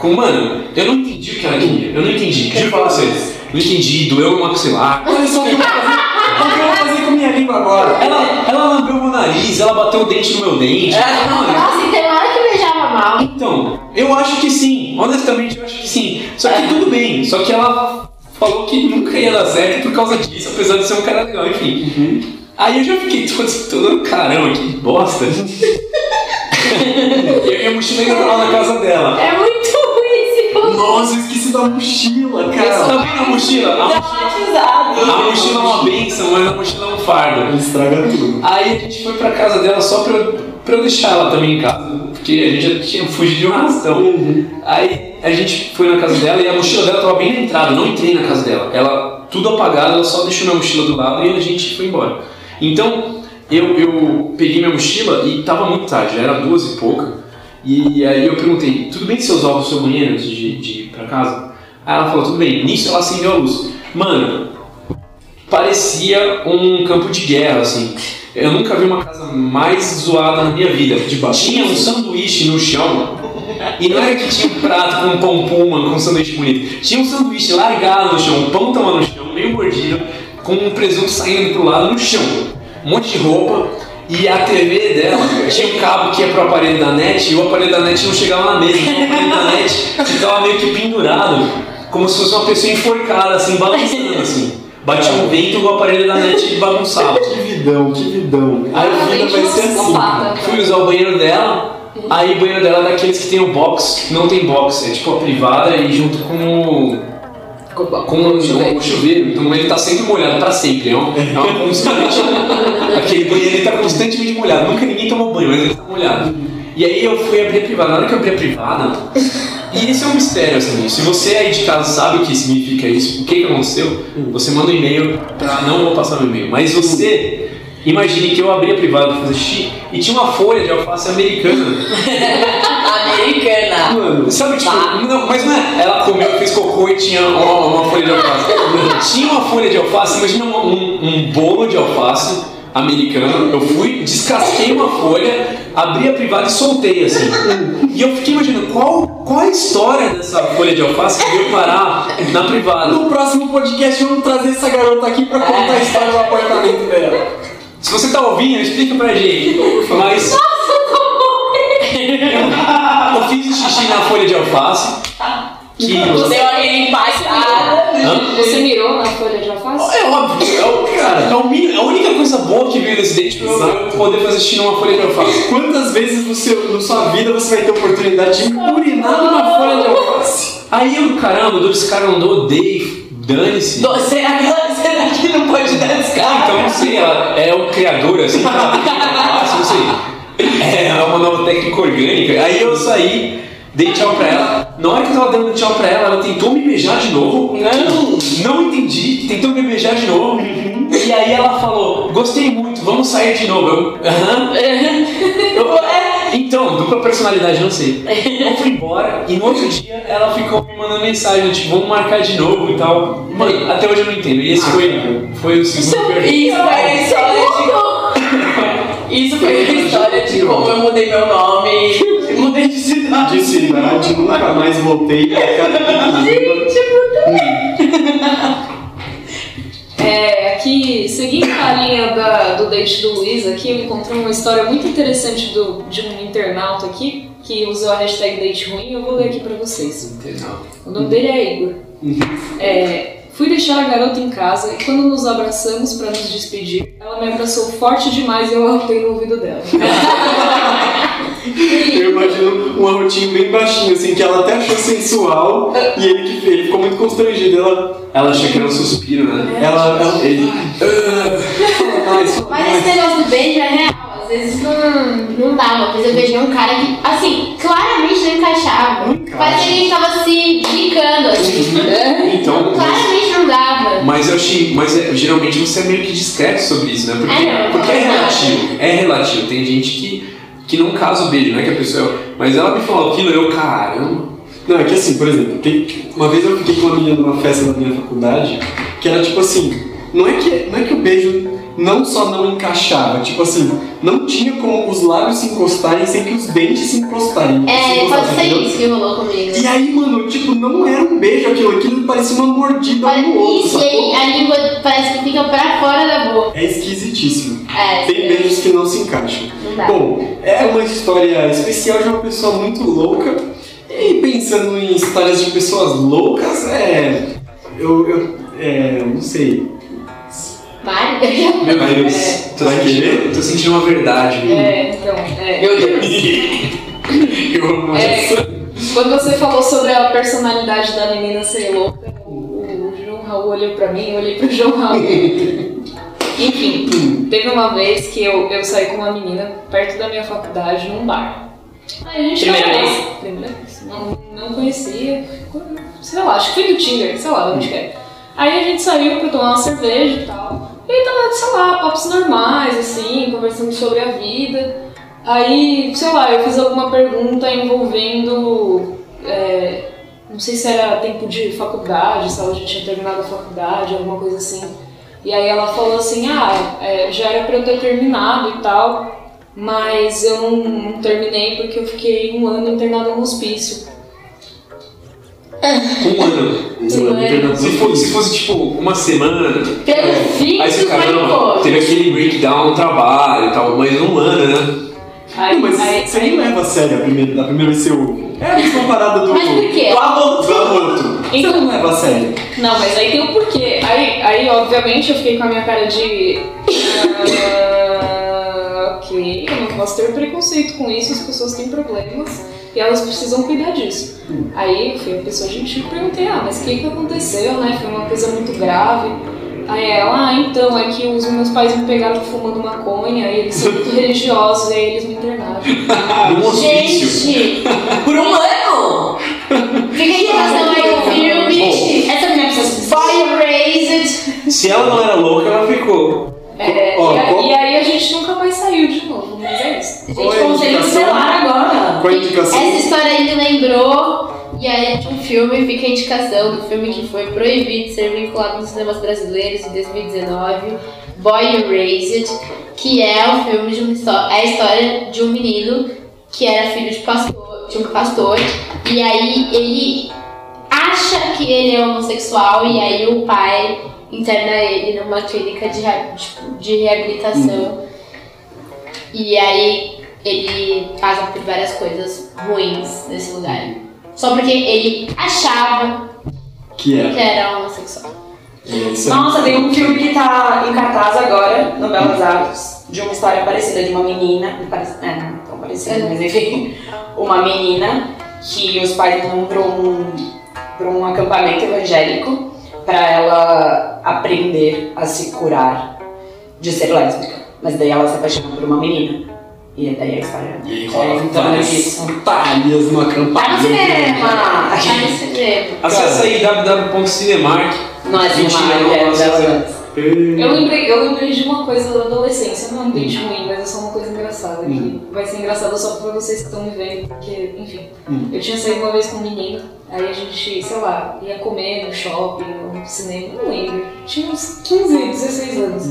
Com mano, eu não entendi o que ela queria. Eu não entendi. Juro pra vocês. Não entendi, doeu no maxilar. Olha só o que eu vou fazer, olha o que eu vou fazer com a minha língua agora. Ela, ela lambeu meu nariz, ela bateu o dente no meu dente. Mano, Nossa, e tem hora que beijava mal. então, eu acho que sim. Honestamente, eu acho que sim. Só que tudo bem. Só que ela falou que nunca ia dar certo por causa disso, apesar de ser um cara legal, enfim. Aí eu já fiquei todo, todo caramba, que bosta. e a minha mochila ainda tava na casa dela. É muito. Nossa, eu esqueci da mochila, Você cara. tá vendo a mochila? A mochila, a mochila é uma benção, mas a mochila é um fardo. Estraga tudo. Aí a gente foi pra casa dela só pra, eu- pra eu deixar ela também em casa, porque a gente já tinha fugido de um arrastão. Aí a gente foi na casa dela e a mochila dela tava bem na entrada, eu não entrei na casa dela. Ela, tudo apagado, ela só deixou minha mochila do lado e a gente foi embora. Então, eu, eu peguei minha mochila e tava muito tarde, já era duas e pouca. E aí eu perguntei, tudo bem se você usava o seu banheiro antes de, de ir pra casa? Aí ela falou, tudo bem. Nisso ela acendeu a luz. Mano, parecia um campo de guerra, assim. Eu nunca vi uma casa mais zoada na minha vida. Tinha um sanduíche no chão. E não era que tinha um prato com pão puma, com um sanduíche bonito. Tinha um sanduíche largado no chão, pão tava no chão, meio mordido, com um presunto saindo pro lado no chão. Um monte de roupa. E a TV dela tinha um cabo que ia pro aparelho da net e o aparelho da net não chegava na mesa. Então o aparelho da net ficava meio que pendurado, como se fosse uma pessoa enforcada, assim, balançando assim. Batia um vento e o aparelho da net bagunçava. Que vidão, que vidão. A vida vai ser assim. cara. Fui usar o banheiro dela, aí o banheiro dela é daqueles que tem o box, não tem box, é tipo a privada e junto com o. Com o chuveiro. chuveiro. Então ele tá sempre molhado pra sempre. É uma, é uma constante. Aquele banheiro ele tá constantemente molhado. Nunca ninguém tomou banho, mas ele tá molhado. E aí eu fui abrir a privada. Na hora que eu abri a privada, e esse é um mistério, assim. Se você aí de casa sabe o que significa isso, o que, que aconteceu, você manda um e-mail pra. Não vou passar meu e-mail, mas você. Imagine que eu abri a privada pra fazer xixi e tinha uma folha de alface americana. Americana. Mano, sabe, tipo, não, mas não é. Ela comeu, fez cocô e tinha uma, uma folha de alface. tinha uma folha de alface, imagina um, um, um bolo de alface americano. Eu fui, descasquei uma folha, abri a privada e soltei assim. E eu fiquei imaginando qual, qual a história dessa folha de alface que veio parar na privada. No próximo podcast vamos trazer essa garota aqui pra contar a história do apartamento dela. Se você tá ouvindo, explica pra gente. Mas. Eu fiz xixi na folha de alface. Que. Deu aquele impactada. Hã? Você mirou na folha de alface? É óbvio, é o, cara, é o mínimo, é a única coisa boa que veio desse date pra eu- eu poder fazer xixi numa folha de alface. Quantas vezes no seu, na sua vida você vai ter oportunidade de urinar numa folha de alface? Aí eu, caramba, eu dou descarga, não dou, odeio, dane-se. Do- Será que, ela- será que não pode dar Ah, descarga? então não sei, ela é o criador, assim, ela tem alface, não sei. É uma nova técnica orgânica. Aí eu saí, dei tchau pra ela. Na hora que eu tava dando tchau pra ela, ela tentou me beijar de novo. Não! Não entendi, tentou me beijar de novo. E aí ela falou, gostei muito, vamos sair de novo. Eu, aham. Eu, "É, então, dupla personalidade, não sei. Eu fui embora e no outro dia ela ficou me mandando mensagem, tipo, vamos marcar de novo e tal. Mano, até hoje eu não entendo. E esse foi, foi o segundo. Isso foi a história de. Isso foi história de como eu mudei meu nome e mudei de cidade. De cidade, nunca mais voltei pra cada É, aqui, seguindo a linha da- do date do Luiz aqui, eu encontrei uma história muito interessante do, de um internauta aqui, que usou a hashtag date ruim, eu vou ler aqui pra vocês. O nome dele é Igor. É, fui deixar a garota em casa e quando nos abraçamos pra nos despedir, ela me abraçou forte demais e eu arrotei no ouvido dela. Eu imagino um arrotinho bem baixinho, assim, que ela até achou sensual e ele, que- ele ficou muito constrangido. Ela. Ela achou que era um suspiro, né? Ela. ela ele. Mas esse negócio do beijo é real. Às vezes não, não dá. Uma vez eu beijei um cara que, assim, claramente não encaixava. Parecia que a gente tava se bicando, assim. Então, mas, Claramente não dava. mas eu achei. Mas é, geralmente você é meio que discreto sobre isso, né? Porque, É, não, porque é relativo. É relativo. Tem gente que, que não casa o beijo, não é que a pessoa. Mas ela me falou aquilo, eu, caramba. Não, é que assim, por exemplo, tem- uma vez eu fiquei com uma menina numa festa da minha faculdade que era tipo assim, não é que, não é que o beijo não só não encaixava, tipo assim, não tinha como os lábios se encostarem sem que os dentes se encostarem. É, pode ser isso que rolou comigo. E aí, mano, tipo, não era um beijo aquilo, aquilo parecia uma mordida um no outro. Isso, e aí a língua parece que fica pra fora da boca. É esquisitíssimo. É, Tem beijos que não se encaixam. Não dá. Bom, é uma história especial de uma pessoa muito louca. E pensando em histórias de pessoas loucas, é. Eu. eu é, não sei. Mário? Meu Deus, tô, Vai sentindo, tô sentindo uma verdade. É, então, é. Meu Deus. Eu amo É, essa. quando você falou sobre a personalidade da menina ser louca, o, João Raul olhou pra mim, eu olhei pro João Raul. Enfim, teve uma vez que eu, eu saí com uma menina perto da minha faculdade num bar. Aí a gente Primeira vez? Primeira vez. Não, não conhecia. Sei lá, acho que foi do Tinder, sei lá, onde que é. Aí a gente saiu pra tomar uma cerveja e tal. E aí tava, sei lá, papos normais, assim, conversando sobre a vida. Aí, sei lá, eu fiz alguma pergunta envolvendo. é, não sei se era tempo de faculdade, se ela já tinha terminado a faculdade, alguma coisa assim. E aí ela falou assim: ah, é, já era pra eu ter terminado e tal, mas eu não, não terminei porque eu fiquei um ano internado no hospício. Um ano. Um ano. Se fosse, se fosse tipo uma semana. Pelo fim, Aí você caramba, teve aquele breakdown no trabalho e tal, mas um ano, né? Aí, Não, mas aí- você nem leva a sério a primeira, da primeira vez ouve. É a mesma parada do. Mas por quê? Do aborto. Do aborto. Você não leva a sério. Não, mas aí tem o porquê. Aí, aí obviamente, eu fiquei com a minha cara de. ah, posso ter preconceito com isso, as pessoas têm problemas e elas precisam cuidar disso. Aí eu fui uma pessoa gentil e perguntei: ah, mas o que, que aconteceu, né? Foi uma coisa muito grave. Aí ela, ah, então, é que os meus pais me pegaram fumando maconha e eles são muito religiosos e aí eles me internaram. Gente, Por um ano! fica a indicação aí o filme. Essa menina precisa Boy Raised. Se ela não era louca, ela ficou. É, Ó, e, a- e aí a gente nunca mais saiu de novo, mas é isso. É Gente, conselho tutelar agora. Qual a indicação? Essa história aí me lembrou. E aí, de um filme, fica a indicação do filme que foi proibido de ser vinculado nos cinemas brasileiros em 2019, Boy Erased, que é o filme de uma história, é a história de um menino que era filho de pastor, de um pastor, e aí ele acha que ele é homossexual e aí o pai interna ele numa clínica de, tipo, de reabilitação. E aí ele passa por várias coisas ruins nesse lugar. Só porque ele achava Que que é. era homossexual. É isso aí. Nossa, tem um filme que tá em cartaz agora, no Belas Artes, de uma história parecida de uma menina. É, não tão parecida, mas enfim. Uma menina que os pais vão pra um, pra um acampamento evangélico pra ela aprender a se curar de ser lésbica. Mas daí ela se apaixona por uma menina. E daí a história E é rola em torno várias putaria no acampamento. Tá no cinema! Tá no cinema. Acessa aí www.cinemark. Não é cinema, Mentira, é Eu lembrei, eu lembrei de uma coisa da adolescência, não é um date ruim, mas é só uma coisa engraçada. Que vai ser engraçada só pra vocês que estão me vendo, porque, enfim. Eu tinha saído uma vez com um menino, aí a gente, sei lá, ia comer no shopping, no cinema, não lembro. Tinha uns 15, 16 anos.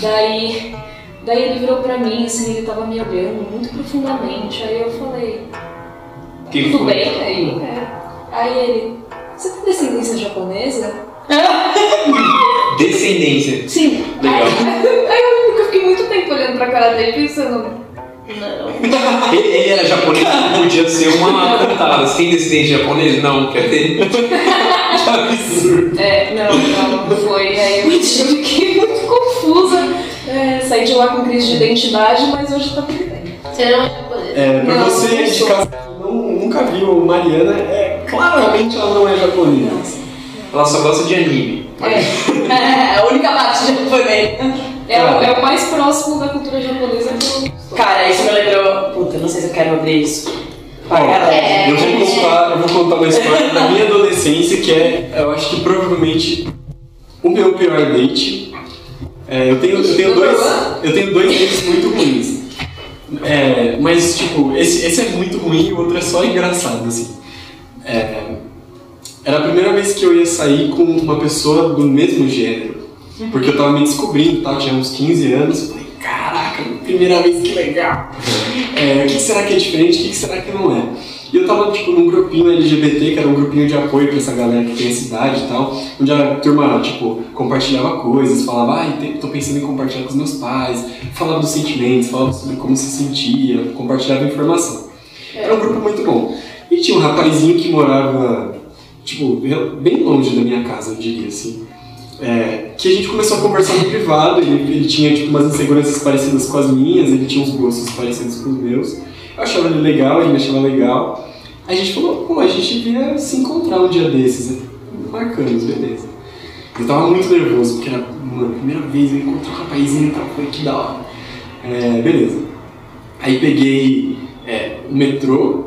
Daí, daí ele virou pra mim, assim, ele tava me olhando muito profundamente, aí eu falei, Que tudo foi? bem? Aí, é. aí ele, você tem descendência japonesa? Descendência. Sim. Legal. Aí, eu fiquei muito tempo olhando pra cara dele pensando. Não. Ele, ele era japonês, não podia ser uma cantada. Você tem descendente japonês? Não, quer ter? que absurdo. É, não, não, não foi. Aí eu fiquei muito confusa. É, saí de lá com crise de identidade, mas hoje tá tudo bem. Você não é japonês. É, pra Não, você não de casa não, nunca viu Mariana, é, claramente ela não é japonesa. Ela só gosta de anime. É, a única parte de japonês. É, o, é o mais próximo da cultura japonesa que eu. Cara, isso me lembrou. Puta, não sei se eu quero abrir isso. Galera. É. Eu vou contar, eu vou contar uma história da minha adolescência que é, eu acho que provavelmente o meu pior date. É, eu tenho, eu tenho dois, eu tenho dois dates muito ruins. É, mas tipo, esse, esse é muito ruim e o outro é só engraçado assim. É, era a primeira vez que eu ia sair com uma pessoa do mesmo gênero. Porque eu tava me descobrindo, tá? Tinha uns 15 anos. Falei, caraca, primeira vez que legal. É, o que será que é diferente? O que será que não é? E eu tava, tipo, num grupinho LGBT, que era um grupinho de apoio pra essa galera que tem essa idade e tal, onde a turma, tipo, compartilhava coisas, falava, ai, te- tô pensando em compartilhar com os meus pais, falava dos sentimentos, falava sobre como se sentia, compartilhava informação. Era um grupo muito bom. E tinha um rapazinho que morava, tipo, bem longe da minha casa, eu diria assim. É, que a gente começou a conversar no privado, ele, ele tinha tipo, umas inseguranças parecidas com as minhas, ele tinha uns gostos parecidos com os meus. Eu achava ele legal, ele me achava legal. Aí a gente falou, pô, a gente devia se encontrar um dia desses. Marcamos, beleza. Eu tava muito nervoso, porque era, mano, a primeira vez eu encontrei um rapazinho e tal, foi que da hora. É, beleza. Aí peguei é, o metrô,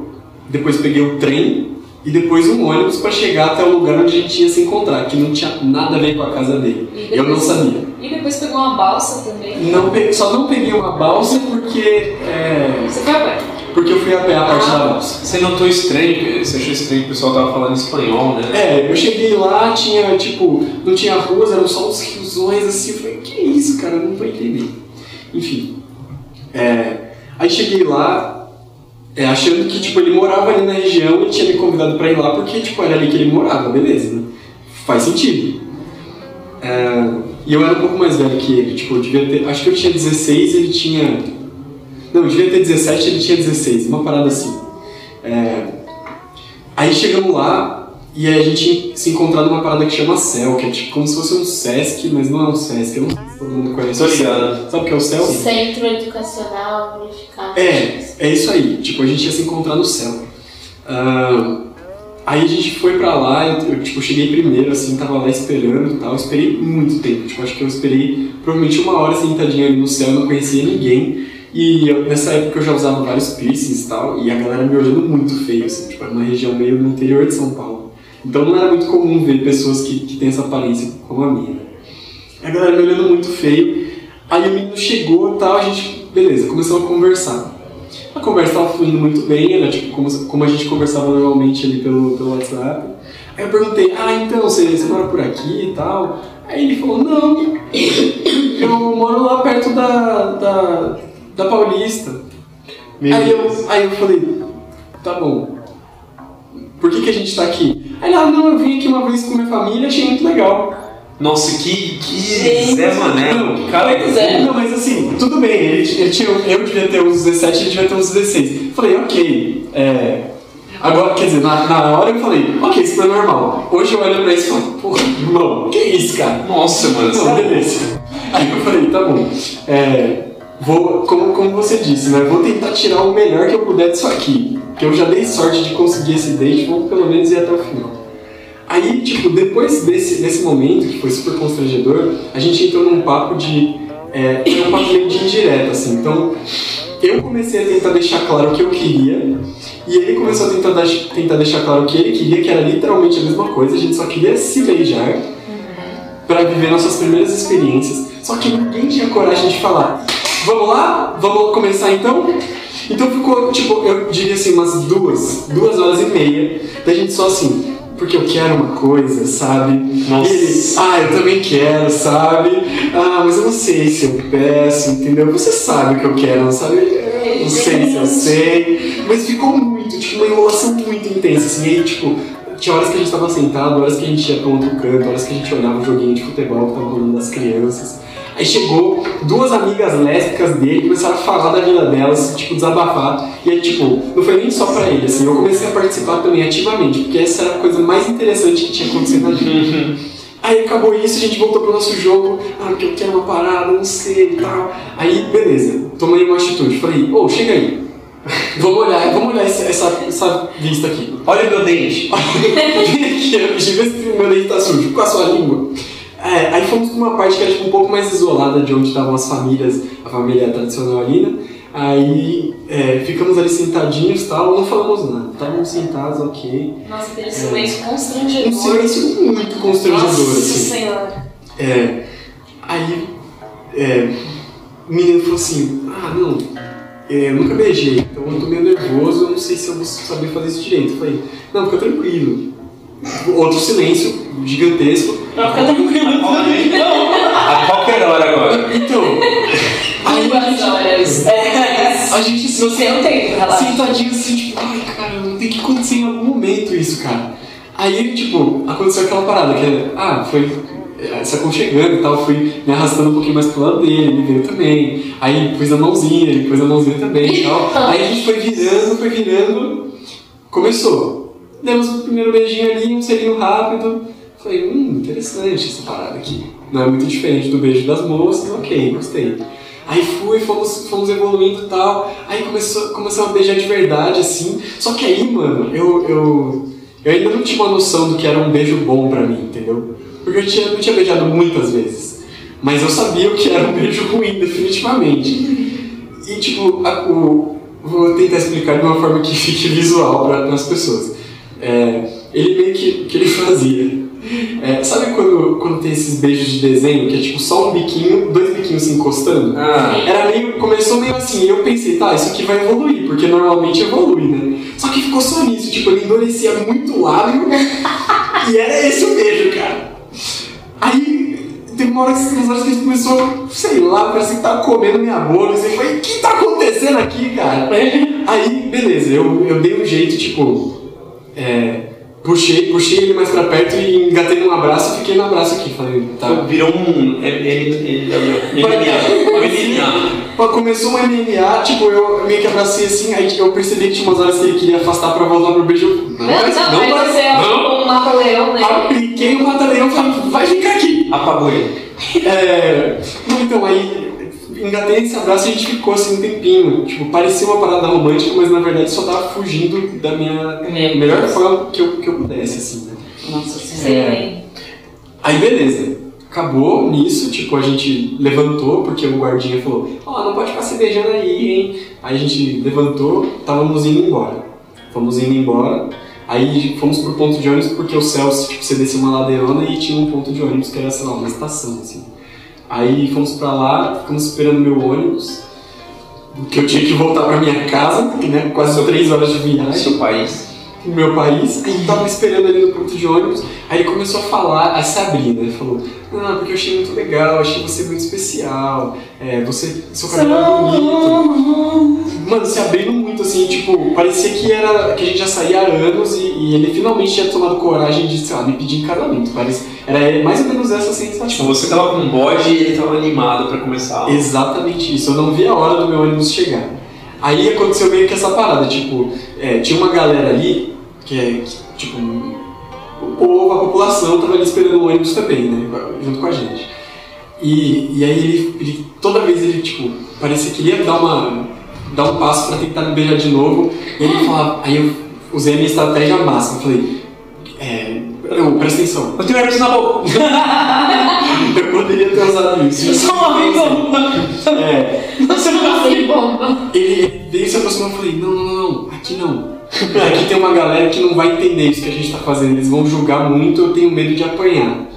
depois peguei o trem e depois um ônibus para chegar até o lugar onde a gente ia se encontrar, que não tinha nada a ver com a casa dele. E Eu não depois- sabia. E depois pegou uma balsa também. Não só não peguei uma balsa porque. é, Você foi a pé? porque eu fui a pé a parte da balsa. Você notou estranho, você achou estranho que o pessoal tava falando espanhol, né? É, eu cheguei lá, tinha tipo, não tinha ruas, eram só uns riozões assim, eu falei, que isso, cara, eu não tô entendendo. Enfim. É, aí cheguei lá, é, achando que tipo, ele morava ali na região e tinha me convidado pra ir lá porque tipo, era ali que ele morava, beleza, né? Faz sentido. É, e eu era um pouco mais velho que ele, tipo, eu devia ter. Acho que eu tinha 16 ele tinha. Não, eu devia ter 17 ele tinha 16, uma parada assim. É, aí chegamos lá e aí a gente se encontrou numa parada que chama CEL, que é tipo como se fosse um Sesc, mas não é um Sesc, eu não sei se todo mundo conhece. Tô CEL. ligado. Sabe o que é o CEL? Centro Educacional Unificado. É, é isso aí. Tipo, a gente ia se encontrar no céu. Ah, aí a gente foi pra lá, eu, eu, tipo, cheguei primeiro, assim, tava lá esperando e tal. Esperei muito tempo. Tipo, acho que eu esperei provavelmente uma hora sentadinho ali no céu, não conhecia ninguém. E eu- nessa época eu já usava vários piercings e tal, e a galera me olhando muito feio, assim, tipo, era uma região meio no interior de São Paulo. Então não era muito comum ver pessoas que, que têm essa aparência como a minha. A galera me olhando muito feio. Aí o menino chegou e tal, a gente, beleza, começamos a conversar. A conversa estava fluindo muito bem, era tipo como, como a gente conversava normalmente ali pelo, pelo WhatsApp. Aí eu perguntei, ah, então, você, você mora por aqui e tal? Aí ele falou, não, eu moro lá perto da, da, da Paulista. Meu Aí Deus. eu, aí eu falei, tá bom. Por que, que a gente tá aqui? Aí ela, não, eu vim aqui uma vez com minha família, achei muito legal. Nossa, que, que Zé Mané, não, cara. É. Não, mas assim, tudo bem, ele, ele tinha, eu devia ter uns 17, ele devia ter uns 16. Falei, ok. É, agora, quer dizer, na, na hora eu falei, ok, isso foi normal. Hoje eu olho pra isso e falo, porra, irmão, que isso, cara? Nossa, mano. Não, beleza. Aí eu falei, tá bom. É, vou, como, como você disse, né? Vou tentar tirar o melhor que eu puder disso aqui. Que eu já dei sorte de conseguir esse date, vou pelo menos ir até o final. Aí, tipo, depois desse, desse momento, que foi super constrangedor, a gente entrou num papo de. É, foi um papo meio de indireta, assim. Então, eu comecei a tentar deixar claro o que eu queria, e ele começou a tentar, tentar deixar claro o que ele queria, que era literalmente a mesma coisa, a gente só queria se beijar para viver nossas primeiras experiências. Só que ninguém tinha coragem de falar. Vamos lá? Vamos começar então? Então ficou, tipo, eu diria assim, umas duas, duas horas e meia da gente só assim, porque eu quero uma coisa, sabe? Nossa. E ele, ah, eu também quero, sabe? Ah, mas eu não sei se eu peço, entendeu? Você sabe o que eu quero, não sabe? Eu não sei se eu sei. Mas ficou muito, tipo, uma enrolação muito intensa, assim. E aí, tipo, tinha horas que a gente tava sentado, horas que a gente ia pra outro canto, horas que a gente olhava o joguinho de futebol que tava rolando das crianças. Aí chegou duas amigas lésbicas dele, começaram a falar da vida delas, tipo, desabafar. E aí, tipo, não foi nem só pra ele, assim, eu comecei a participar também ativamente, porque essa era a coisa mais interessante que tinha acontecido na vida. Aí acabou isso, a gente voltou pro nosso jogo, ah, porque eu quero uma parada, não sei e tal. Aí, beleza, tomei uma atitude, falei, ô, chega aí. Vamos olhar, vamos olhar essa, essa, essa vista aqui. Olha o meu dente. Vem aqui, deixa eu ver se o meu dente tá sujo, com a sua língua. É, aí fomos pra uma parte que era tipo, um pouco mais isolada de onde estavam as famílias, a família tradicional ali, né? Aí é, ficamos ali sentadinhos e tal, não falamos nada. Estávamos sentados, ok. Nossa, aquele silêncio constrangedor. Um silêncio muito constrangedor, Nossa assim. senhora. É, aí é, o menino falou assim, ah não, é, eu nunca beijei, então eu tô meio nervoso, eu não sei se eu vou saber fazer isso direito. Eu falei, não, fica tranquilo. Outro silêncio gigantesco. Não, fica tranquilo. A qualquer hora agora. Então, Duas horas. É, a gente no seu tempo, relaxa. sentadinho assim, tipo, ai caramba, tem que acontecer em algum momento isso, cara. Aí, tipo, aconteceu aquela parada que é, ah, foi é, se aconchegando e tal, fui me arrastando um pouquinho mais pro lado dele, ele veio também. Aí pus a mãozinha, ele pôs a mãozinha também e tal. Aí a gente foi virando, foi virando, começou. Demos o primeiro beijinho ali, um selinho rápido. Falei, hum, interessante essa parada aqui. Não é muito diferente do beijo das moças, ok, gostei. Aí fui, fomos, fomos evoluindo e tal. Aí começou, começou a beijar de verdade, assim. Só que aí, mano, eu, eu, eu ainda não tinha uma noção do que era um beijo bom pra mim, entendeu? Porque eu tinha, não tinha beijado muitas vezes. Mas eu sabia o que era um beijo ruim, definitivamente. E, tipo, a- o, vou tentar explicar de uma forma que fique visual para as pessoas. É, ele meio que, que ele fazia. É, sabe quando, quando tem esses beijos de desenho, que é tipo só um biquinho, dois biquinhos se encostando? Ah. Era meio, começou meio assim, e eu pensei, tá, isso aqui vai evoluir, porque normalmente evolui, né? Só que ficou só nisso, tipo, ele endurecia muito o lábio, e era esse o beijo, cara. Aí, teve uma hora que, umas horas que ele começou, sei lá, parece que tava comendo minha boca, assim, eu falei, o que tá acontecendo aqui, cara? Aí, beleza, eu, eu dei um jeito, tipo, é, puxei, puxei ele mais pra perto e engatei num abraço e fiquei no abraço aqui, falei, tá, Virou um. Ele. MMA. Pô, Começou um MMA, tipo, eu meio que abracei assim, aí eu percebi que tinha umas horas que ele queria afastar pra voltar pro beijo. Não, Não, vai- não, não aí vai- você é não. um mata-leão, né? Apliquei o mata-leão e falei, vai ficar aqui. Apagou ele. É, não, então, aí engatei esse abraço e a gente ficou assim um tempinho. Tipo, parecia uma parada romântica, mas na verdade só tava fugindo da minha Meu melhor forma que eu, que eu pudesse, assim, né? Nossa senhora. bem. Aí beleza. Acabou nisso, tipo, a gente levantou, porque o guardinha falou, ó, não pode ficar se beijando aí, hein? Aí a gente levantou, estávamos indo embora. Fomos indo embora, aí fomos pro ponto de ônibus, porque o Celso, tipo, você descia uma ladeirona e tinha um ponto de ônibus que era, sei lá, uma estação, assim. Aí fomos pra lá, ficamos esperando o meu ônibus, que eu tinha que voltar pra minha casa, né, quase três horas de viagem Seu país. no meu país, aí tava esperando ali no ponto de ônibus, aí ele começou a falar, a se abrir, né? Ele falou, não, porque eu achei muito legal, achei você muito especial, é, você, seu cabelo é bonito. Mano, se abrindo muito, assim, tipo, parecia que era, que a gente já saía há anos e, e ele finalmente tinha tomado coragem de, sei lá, me pedir em casamento, parece, era mais ou menos essa sensação. Tipo, você tava com um bode e ele tava animado pra começar. Exatamente isso. Eu não vi a hora do meu ônibus chegar. Aí aconteceu meio que essa parada, tipo, é, tinha uma galera ali, que é, que, tipo, o povo, a população tava ali esperando o ônibus também, né, junto com a gente. E, e aí ele, ele- toda vez ele, tipo, parecia que ele ia dar uma, dar um passo pra tentar me beijar de novo, e ele falava, aí eu usei a minha estratégia máxima, falei, não, presta atenção, Eu tenho herpes na boca. eu poderia ter usado isso. Só uma bomba. É, Você não tem bomba. Ele veio se aproximou e eu falei, não, não, não, não, aqui não. Aqui tem uma galera que não vai entender isso que a gente tá fazendo, eles vão julgar muito, eu tenho medo de apanhar.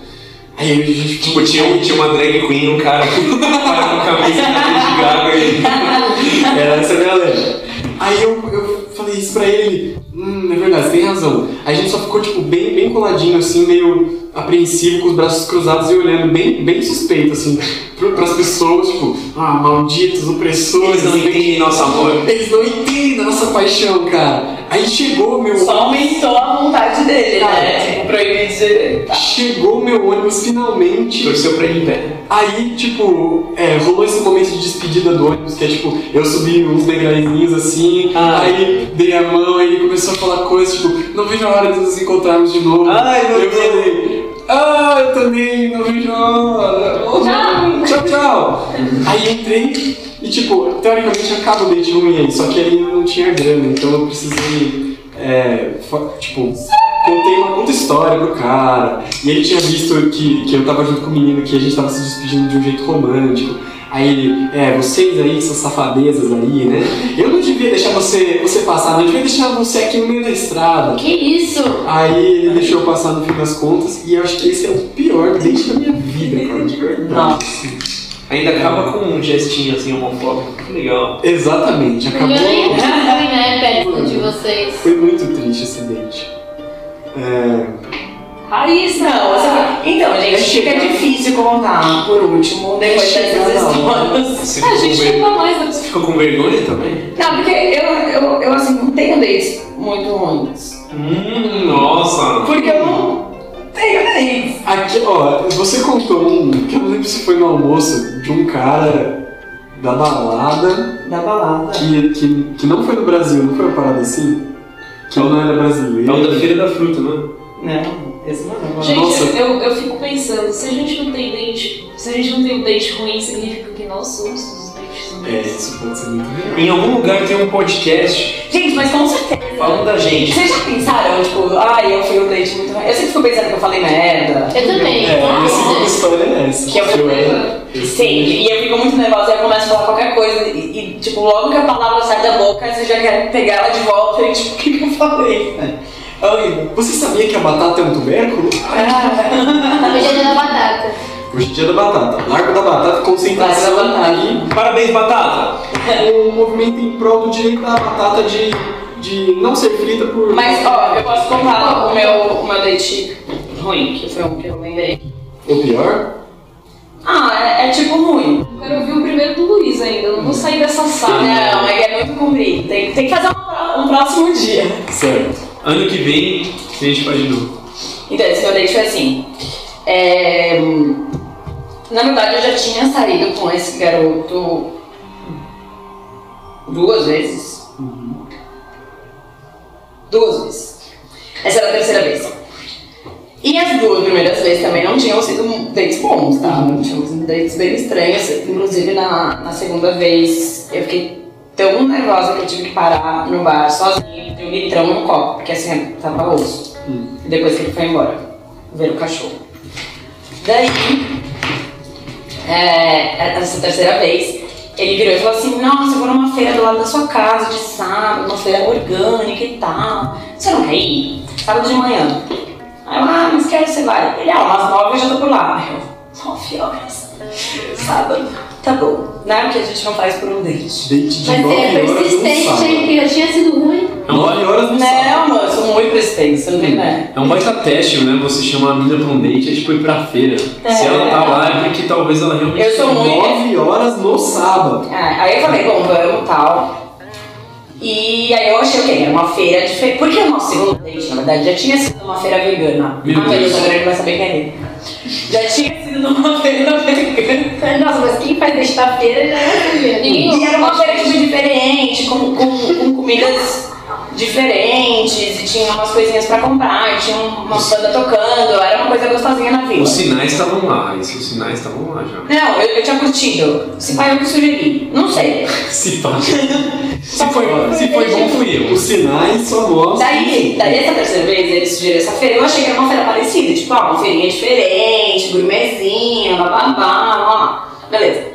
Aí a gente Tipo, tinha, um- tinha uma drag queen, um cara com camisa de gaga e. Era essa galera. Aí eu, eu falei isso pra ele, hum, é verdade, tem razão. Aí a gente só ficou, tipo, bem, bem coladinho, assim, meio apreensivo, com os braços cruzados e olhando bem, bem suspeito, assim, pro, pras pessoas, tipo, ah, malditos, opressores. Eles não entendem nosso amor. Eles não entendem a nossa paixão, cara. Aí chegou o meu Só aumentou a vontade dele, né? Tipo, proibir de. Chegou o meu ônibus finalmente. Torceu pra ele em pé. Aí, tipo, é, rolou esse momento de despedida do ônibus, que é tipo, eu subi uns degraizinhos assim, Ah. aí dei a mão, aí ele começou a falar coisas, tipo, não vejo a hora de nos encontrarmos de novo. Ai, meu eu Deus. falei, ah, eu também, não vejo hora. Oh, tchau, tchau. aí entrei e tipo, teoricamente acaba o date ruim aí, só que aí eu não tinha grana, então eu precisei, é, tipo, contei uma puta história pro cara, e ele tinha visto que, que eu tava junto com o menino, que a gente tava se despedindo de um jeito romântico. Aí ele, é, vocês aí, essas safadezas aí, né? Eu não devia deixar você, você passar, não eu devia deixar você aqui no meio da estrada. Que isso? Aí ele deixou eu passar no fim das contas, e eu acho que esse é o pior date da minha vida, cara, de verdade. Ainda acaba com um gestinho assim homofóbico. Que legal. Exatamente, Eu acabou. nem fui, né, perto de vocês. Foi muito triste esse date. É, Raíssa! Não, você... Então, gente, fica difícil contar por último, depois dessas histórias. Você A ficou, gente ver- não mais da Você ficou com vergonha também? Não, porque eu, eu, eu assim, não tenho dates muito ruins. Hum, nossa. Porque eu não tenho dates. aqui, ó, você contou um, que eu não lembro se foi no almoço, de um cara da balada Da balada. que, que, que não foi no Brasil, não foi uma parada assim? Que ele não era brasileiro. É o da Feira da Fruta, né? Não, esse não é. Gente, Nossa. eu, eu fico pensando, se a gente não tem date, se a gente não tem um date ruim, significa que nós somos os dates É, ruins. isso pode ser muito real. Em algum lugar tem um podcast Gente, mas com certeza. falando da gente. Vocês já pensaram, tipo, ai, eu fui um date muito ruim? Eu sempre fico pensando que eu falei merda. Eu também. É, a minha segunda Nossa. história é essa. Que eu fui era- Sempre. E eu fico muito nervosa e eu começo a falar qualquer coisa. E, e, tipo, logo que a palavra sai da boca, você já quer pegar ela de volta e tipo, o que, que eu falei? É horrível. Você sabia que a batata é um tubérculo? Hoje é dia da batata. Hoje é dia da batata. Largo da batata, concentração Largo da batata. aí. Parabéns, Batata! um movimento em prol do direito da batata de, de não ser frita por. Mas, ó, eu posso contar o meu, o meu date ruim, que foi um que eu lembrei. O pior? Ah, é, é tipo ruim. Eu quero ouvir o primeiro do Luiz ainda, eu não vou sair dessa sala. Não, é é muito comprido. Tem, tem que fazer um, um próximo dia. Certo. Ano que vem a gente faz de novo. Então, esse meu date foi assim. É, Na verdade, eu já tinha saído com esse garoto duas vezes. Duas vezes. Essa era a terceira vez. E as duas primeiras vezes também não tinham sido dates bons, tá? Não tinham sido dates bem estranhos. Inclusive, na, na segunda vez, eu fiquei tão nervosa que eu tive que parar no bar sozinha e ter um litrão no copo, porque assim, tava osso. E depois que ele foi embora, ver o cachorro. Daí, é, essa terceira vez, ele virou e falou assim: Nossa, eu vou numa feira do lado da sua casa de sábado, uma feira orgânica e tal. Você não quer ir? Sábado de manhã. Aí eu, ah, mas quero, você vai. Ele, ah, umas nove eu já tô por lá. Aí eu, nove horas. Sábado. Tá bom. Não é o que a gente não faz por um date. Date de Mas 9 é horas persistente, hein? Que já tinha sido ruim. 9 horas no sábado. Não, mano, eu sou muito persistente, você não tem ideia. É um baita teste, né? Você chama a mina pra um date e tipo ir pra feira. Se ela tá lá é porque talvez ela realmente. Eu sou muito. 9 horas no sábado. É, aí eu falei, bom, vamos tal. E aí eu achei o quê? Era uma feira diferente. Porque o nosso segundo date, na verdade, já tinha sido uma feira vegana. Meu ah, meu Deus, Deus. agora ele vai saber quem é ele. Já tinha sido numa feira vegana. Nossa, mas quem faz date da feira já é E era uma feira tipo diferente, com, com, com comidas diferentes, e tinha umas coisinhas pra comprar, tinha uma banda tocando, era uma coisa gostosinha na vida. Os sinais estavam lá, esses os sinais estavam lá já. Não, eu, eu tinha curtido. Se pai eu que sugeri. Não sei. Se pá. Se foi, se foi bom, fui eu. Os sinais só mostram. Daí, daí essa terceira vez ele sugeriu essa feira, eu achei que era uma feira parecida, tipo, ah, uma feirinha diferente, gourmetzinha, bababá, ó. Beleza.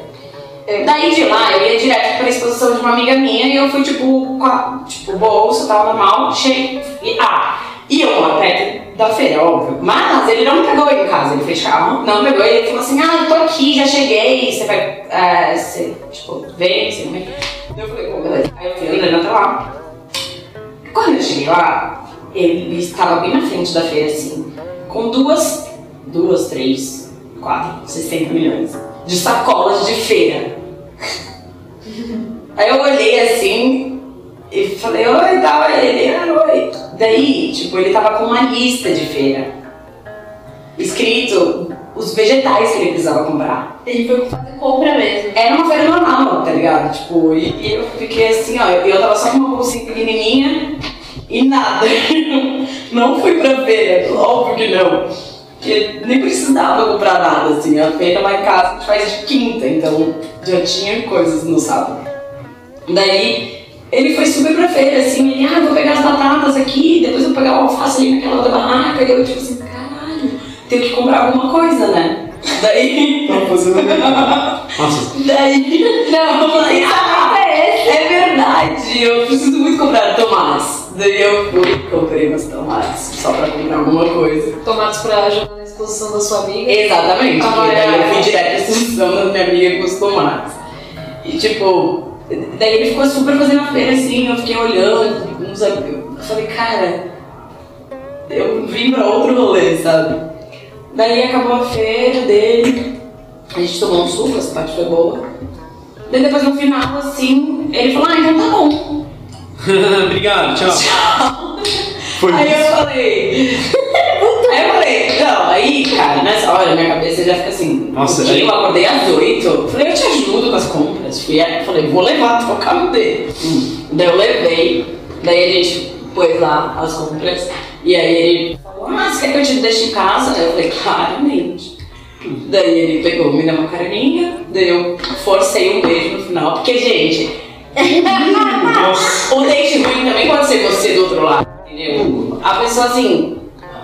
Daí de lá eu ia direto pra exposição de uma amiga minha e eu fui tipo, com a, tipo, bolsa, tava normal, cheio. E, ah, e eu lá perto da feira, óbvio. Mas ele não pegou em casa, ele carro, não pegou, ele falou assim, ah, eu tô aqui, já cheguei, você vai, é, você, tipo, vem, você vem. Eu falei, pô, beleza. Aí eu fui andando até lá. Quando eu cheguei lá, ele estava bem na frente da feira, assim, com duas, duas, três, quatro, 60 milhões de sacolas de feira. Aí eu olhei assim e falei, oi, tal, Aí ele, ah, oi. Daí, tipo, ele tava com uma lista de feira. Escrito os vegetais que ele precisava comprar. Ele foi fazer compra mesmo. Era uma feira normal, tá ligado? Tipo, e, e eu fiquei assim, ó, eu, eu tava só com uma bolsinha pequenininha e nada. não fui pra feira, óbvio que não. Porque nem precisava comprar nada, assim. A feira lá em casa a gente faz de quinta, então já tinha coisas no sábado. Daí ele foi super pra feira, assim, ele, ah, vou pegar as batatas aqui, depois eu vou pegar o alface ali naquela outra barraca, e eu tipo assim, caralho, tenho que comprar alguma coisa, né? Daí. Tá fazendo Nossa, Daí. Não, eu falei, ah, é verdade, eu preciso muito comprar tomates. Daí eu fui e comprei meus tomates, só pra comprar alguma coisa. Tomates pra jogar na exposição da sua amiga. Exatamente, Ah, porque daí eu é. fui direto à exposição da minha amiga com os tomates. E tipo, daí ele ficou super fazendo a feira assim, eu fiquei olhando, uns amigos. Eu falei, cara, eu vim pra outro rolê, sabe? Daí acabou a feira dele, a gente tomou um suco, essa parte foi boa. Daí depois no final, assim, ele falou, ah, então tá bom. obrigado, tchau. Foi Aí eu isso. falei. Aí, cara, nessa hora minha cabeça já fica assim. Nossa, aí- eu acordei às oito. eu Falei, eu te ajudo com as compras. Fui, falei, vou levar, trocar no dele. Daí eu levei, daí a gente pôs lá as compras. E aí ele falou, ah, você quer que eu te deixe em casa? Eu falei, claramente. Daí ele pegou, me deu uma carinha, daí eu forcei um beijo no final, porque, gente, Nossa. o date ruim também pode ser você do outro lado, entendeu? A pessoa assim,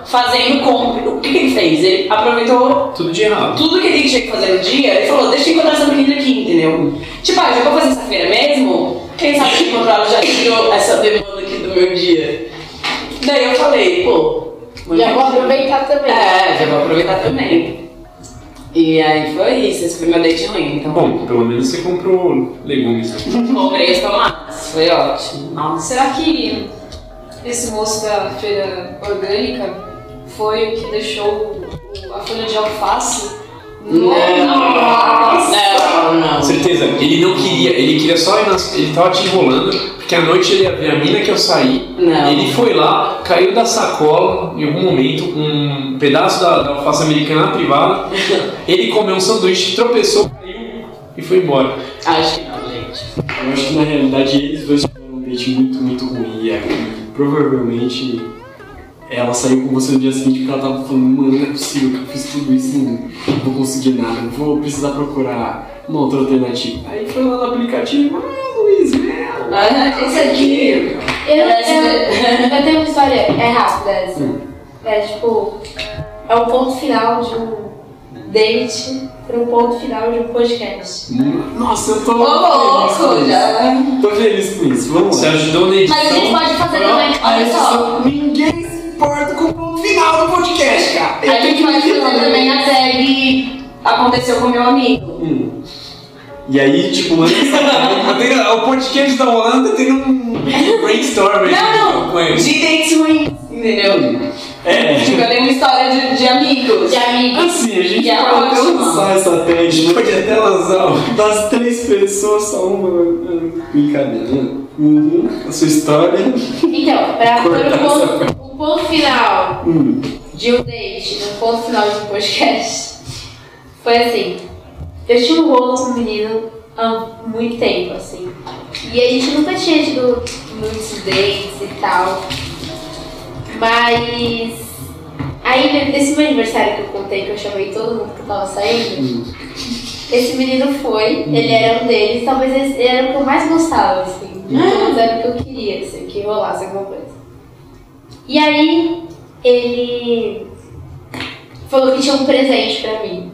fazendo compra. O que, que ele fez? Ele aproveitou Tudo de errado. tudo que ele tinha que fazer no dia, ele falou, deixa eu encontrar essa menina aqui, entendeu? Tipo, ah, já vou fazer essa feira mesmo? Quem sabe que encontrar ela já tirou essa demanda aqui do meu dia. Daí eu falei, pô. Já vou aproveitar também. É, já vou aproveitar também. E aí foi isso, esse foi meu date ruim. Então, Bom, pelo menos você comprou legumes. né? comprei os tomates, foi ótimo. Nossa. Será que esse moço da feira orgânica foi o que deixou a folha de alface? no- Nossa! Não, não. Com certeza, ele não queria, ele queria só ir nas, ele tava te enrolando, porque à noite ele ia ver a mina que eu saí, Não. ele foi lá, caiu da sacola em algum momento, um pedaço da, da alface americana privada, ele comeu um sanduíche, tropeçou, caiu e foi embora. Acho que não, gente. Eu acho que na realidade eles dois tiveram um date muito, muito ruim. E provavelmente ela saiu com você no dia seguinte porque ela tava falando, mano, não é possível que eu fiz tudo isso e não vou conseguir nada, vou precisar procurar uma outra alternativa. Aí foi lá no aplicativo, ah, Luiz, meu. Ah, esse aqui. Eu, eu, eu tenho uma história, é rápida essa. É tipo, é o ponto final de um date para um ponto final de um podcast. Nossa, eu tô Ô, feliz louco, isso. já. Tô feliz com isso, vamos Você lá. ajudou na edição. Mas a gente pode fazer também, olha só. Ninguém importa com o ponto final do podcast, cara. A gente vai fazer também a tag Aconteceu com meu amigo. Hum. E aí, tipo, antes O podcast rolando, tá tendo um brainstorm aí Não, não, de dates ruins, entendeu? É. Tipo, eu dei uma história de, de amigos. De amigos. Assim, a gente é pode lançar essa tag. Pode até lançar. Das três pessoas, só uma. hum, Brincadeira. né? Uhum. A sua história. Então, para pôr Cortar o ponto, final Hum. de um date, no ponto final de um podcast, foi assim. Eu tinha um rolo com um menino há muito tempo, assim. E a gente nunca tinha tido muitos dates e tal. Mas aí nesse meu aniversário que eu contei que eu chamei todo mundo que eu tava saindo, esse menino foi, ele era um deles, talvez esse era o que eu mais gostava, assim. De todos era o que eu queria, assim, que rolasse alguma coisa. E aí ele falou que tinha um presente pra mim.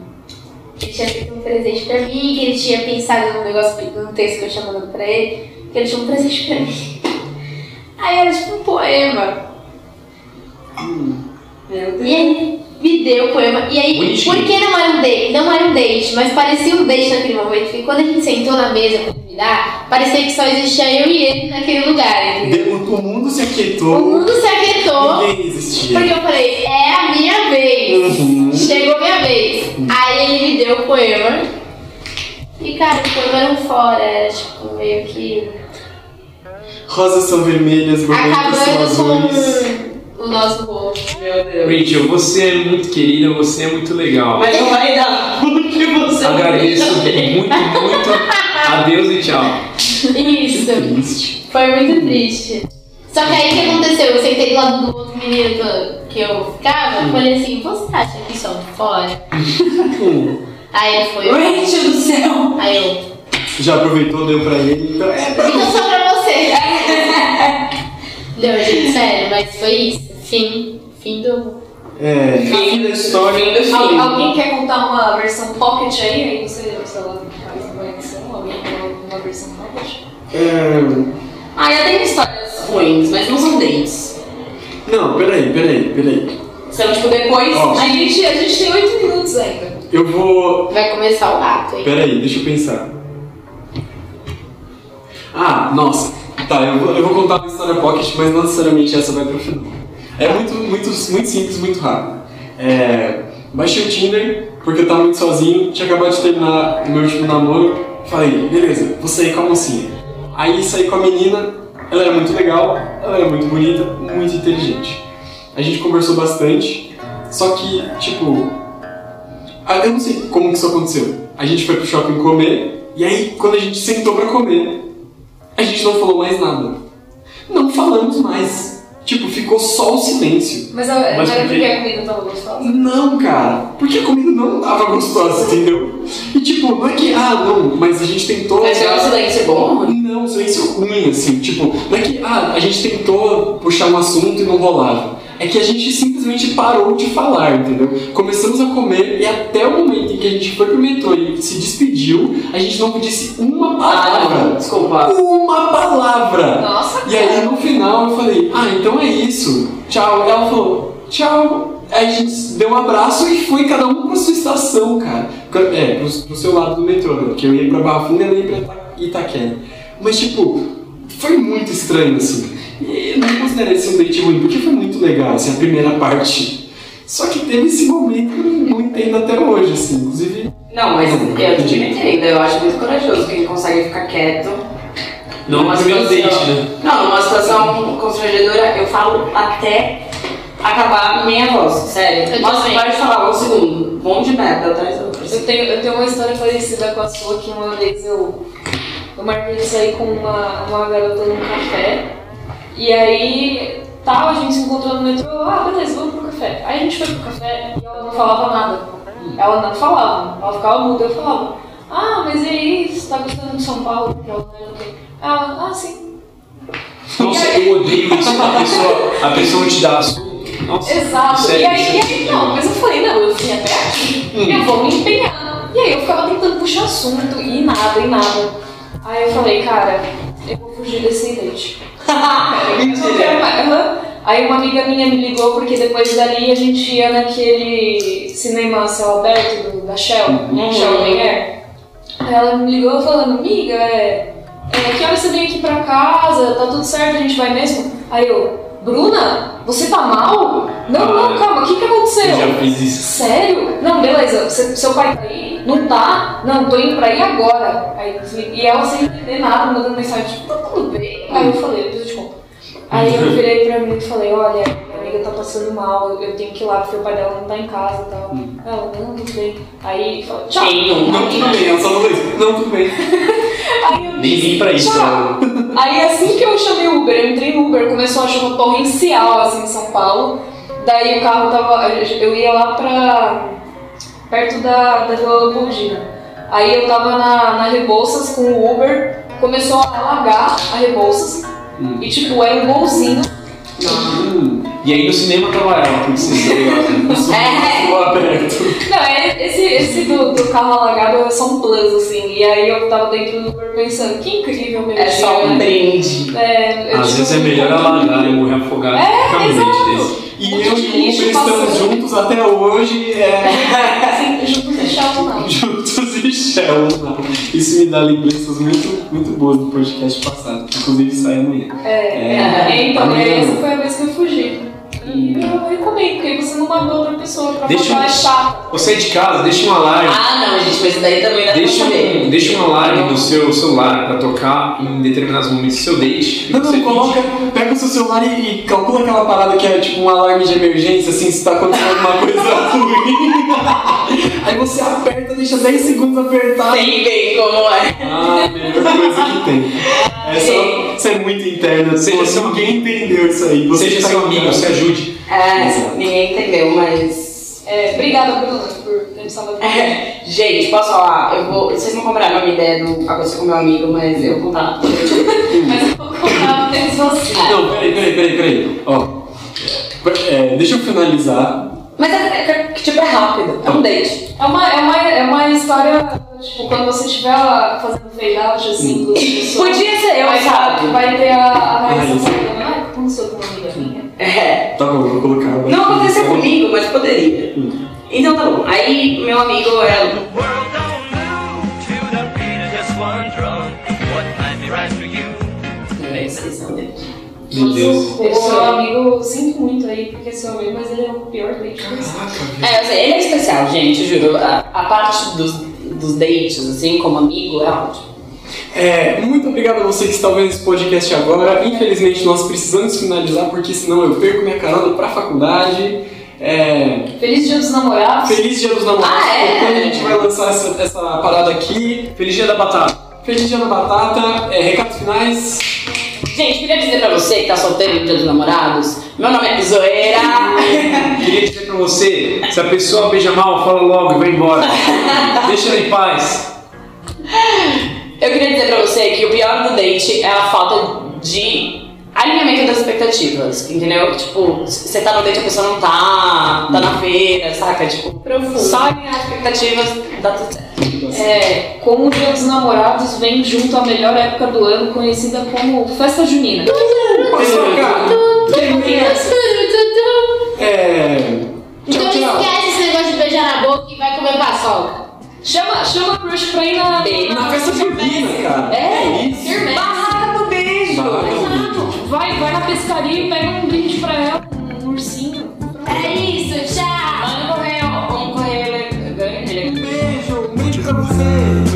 Que ele tinha feito um presente pra mim, que ele tinha pensado num negócio, num texto que eu tinha mandado pra ele, que ele tinha um presente pra mim. Aí era tipo um poema. Deus. E ele me deu o poema. E aí, Bonitinho. por que não era um date? Não era um date, mas parecia um date naquele momento. Porque quando a gente sentou na mesa dar, parecia que só existia eu e ele naquele lugar, entendeu? De- O mundo se O aquietou. mundo se aquietou. Ninguém existia. Porque eu falei, é a minha vez. Uhum. Chegou a minha vez. Aí ele me deu o poema. E cara, o poema era um fora, era tipo meio que. Rosas são vermelhas, borboletas são azuis. com o nosso rosto. Meu Deus. Rachel, você é muito querida, você é muito legal. Mas não vai dar porque você Agradeço muito, muito a Deus e tchau. Isso. Triste. Foi muito triste. Só que aí o que aconteceu? Eu sentei do lado do outro menino que eu, ficava, falei assim, você acha que são fora? Hum. Aí ele foi. Rachel do céu! Aí eu, já aproveitou, deu pra ele, então é pra Então só pra você. Não, gente, sério, mas foi isso. Fim. Fim do. É, Fim da história. Al- alguém quer contar uma versão pocket aí? Aí você, sei lá, é, Ah, eu tenho histórias ruins, mas não são dates. Não, peraí, peraí, peraí. São tipo depois. Ó. A gente, a gente tem oito minutos ainda. Eu vou. Vai começar o ato aí. Peraí, deixa eu pensar. Ah, nossa. Tá, eu vou, eu vou contar uma história pocket, mas não necessariamente essa vai pro final. É muito, muito, muito simples, muito rápido. É, baixei o Tinder, porque eu tava muito sozinho, tinha acabado de terminar o meu último namoro. Falei, beleza, vou sair com a mocinha. Aí saí com a menina, ela era muito legal, ela era muito bonita, muito inteligente. A gente conversou bastante, só que, tipo, eu não sei como que isso aconteceu. A gente foi pro shopping comer, e aí quando a gente sentou pra comer, a gente não falou mais nada. Não falamos mais. Tipo, ficou só o silêncio. Mas, a- Mas não era porque a comida tava gostosa? Não, cara, porque a comida não tava gostosa, entendeu? E tipo, não é que, ah, não, mas a gente tentou. Mas é um silêncio bom? Não, um silêncio ruim, assim, tipo, não é que, ah, a gente tentou puxar um assunto e não rolava. É que a gente simplesmente parou de falar, entendeu? Começamos a comer e até o momento em que a gente foi pro metrô e se despediu, a gente não disse uma Ah, palavra. desculpa. Uma palavra! Nossa, E aí no final eu falei, ah, então é isso. Tchau. Ela falou, tchau. Aí a gente deu um abraço e foi cada um pra sua estação, cara. É, pro, pro seu lado do metrô, né? Porque eu ia pra Barra Funda e ela ia pra Ita- Itaquera. Mas tipo, foi muito estranho, assim. E eu não considerei esse um date ruim, porque foi muito legal, assim, a primeira parte. Só que teve esse momento que eu não entendo até hoje, assim. Inclusive, Não, mas eu te entendo. Eu acho muito corajoso quem consegue ficar quieto. Não primeiro situação- date, né? Não, numa situação constrangedora, eu falo até acabar minha voz, sério. Eu Nossa, também. pode falar um segundo. Bom de merda atrás da outra. Eu tenho, eu tenho uma história parecida com a sua, que uma vez eu, eu marquei de sair com uma, uma garota num café, e aí tal, a gente se encontrou no metrô, ah, beleza, vamos pro café. Aí a gente foi pro café e ela não falava nada. Ela não falava, ela ficava muda, eu falava, ah, mas e aí, você tá gostando de São Paulo? Porque ela não tem. Ela, ah, sim. Nossa, eu odeio isso. A pessoa, a pessoa te dá. Nossa, Exato. sério, e aí, e é aí, não, mas eu falei, não, eu vim até aqui, eu vou me empenhar. E aí eu ficava tentando puxar assunto e nada, e nada. Aí eu falei, cara, eu vou fugir desse mais. Aham. Aí uma amiga minha me ligou porque depois dali a gente ia naquele cinema céu aberto do- da Shell, Shell Open Air. Aí ela me ligou falando, amiga, é, é, que horas você vem aqui pra casa? Tá tudo certo, a gente vai mesmo? Aí eu, Bruna, você tá mal? Não, não, calma, o que que aconteceu? Eu já fiz isso. Sério? Não, beleza, você- seu pai tá aí? Não tá? Não, tô indo pra aí agora. Aí, e ela sem entender nada, mandando mensagem, tipo, tá tudo bem? Aí eu falei, depois eu te conto. Aí eu virei pra mim e falei, olha, minha amiga tá passando mal, eu- tenho que ir lá porque o pai dela não tá em casa e tal. Ela, não, tudo bem. Aí falou, tchau. Não, tudo bem, ela só falou isso. Não, tudo bem. Nem vim pra isso. Pra... Aí assim que eu chamei o Uber, eu entrei no Uber, começou a chuva torrencial assim em São Paulo. Daí o carro tava. Eu ia lá pra. perto da, da Vila Leopoldina. Aí eu tava na, na Rebouças com o Uber, começou a alagar a Rebouças. E tipo, era um golzinho. Hum, E aí no cinema tava ela, porque você tá ligado? É. ficou aberto. Não, é, esse, esse do, do carro alagado é só um plus, assim. E aí eu tava dentro do Uber pensando, que incrível meu É dia, só um né? brinde. É, Às tipo, vezes é melhor alagar e morrer afogado que ficar um desse. E Um eu e o Uber estamos juntos até hoje, é, Assim, juntos deixavam não. juntos e Shell. não. Isso me dá lembranças muito, muito boas do podcast passado, que inclusive sai amanhã. É, É. é, então, Amanhã essa foi a vez que eu fugi. E eu recomendo, porque aí você não magoa outra pessoa pra Deixa falar um- é chato. Você é de casa, deixa um alarme. Ah, não, gente, mas isso daí também dá pra Deixa saber. um, deixa um alarme no seu celular pra tocar em determinados momentos do seu date. Não, Você não, coloca, pega o seu celular e, e calcula aquela parada que é tipo um alarme de emergência, assim, se tá acontecendo alguma coisa ruim. Aí você aperta, deixa 10 segundos apertado. Sei bem como é. Ah, a melhor coisa que tem. É só, isso é muito interno, Seja Pô, seu ninguém entendeu isso aí. Você Seja tá seu amigo, se ajude. É, Exato. ninguém entendeu, mas. É, obrigada, Bruna, por ter Lembro sábado. É, gente, posso falar? Eu vou. Vocês não compraram a minha ideia do aconteceu com meu amigo, mas eu vou contar. Mas eu vou contar apenas você. Não, peraí, peraí, peraí, peraí. Ó. É, deixa eu finalizar. Mas é, é, é que, tipo, é rápido. É um date. É uma, é, uma, é uma história, tipo, quando você estiver lá fazendo fade out, assim, pessoas. Podia ser eu, sabe? Vai ter a, a falando, ah, aconteceu com uma amiga minha. É. Tá bom, vou colocar. Não aconteceu comigo, mas poderia. Então tá bom. Aí meu amigo é. É. Meu Deus. O seu amigo, eu sinto muito aí, porque é seu amigo, mas ele é o pior date que. É, eu sei, ele é especial, gente, juro. A, a parte dos, dos dates, assim, como amigo, é ótimo. É, muito obrigado a você que está ouvindo esse podcast agora. Infelizmente nós precisamos finalizar porque senão eu perco minha carona pra faculdade. É, Feliz dia dos namorados. Feliz Dia dos Namorados. Ah, é? Quando a gente vai lançar essa, essa parada aqui. Feliz dia da batata. Feliz Dia da Batata. É, recados finais. Gente, queria dizer pra você que tá solteiro no dia dos namorados, meu nome é Zoeira. Queria dizer pra você, se a pessoa beija mal, fala logo e vai embora. Deixa ela em paz. Eu queria dizer pra você que o pior do date é a falta de alinhamento das expectativas, entendeu? Tipo, você tá no date e a pessoa não tá, tá na feira, saca? Tipo, Profundo. só alinhar as expectativas, dá tudo certo. É, com o dia dos namorados vem junto a melhor época do ano, conhecida como Festa Junina. É. Então esquece esse negócio de beijar na boca e vai comer paçoca. Chama, chama crush pra ir na. Na, na festa junina, cara. É, é isso. Firmeza. Barraca do beijo. Vai, vai na pescaria e pega um brinde pra ela. Um ursinho. É isso, tchau. Vamos correr, vamos correr. Ele é grande. É um beijo, um beijo pra você.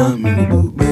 I'm in a boot.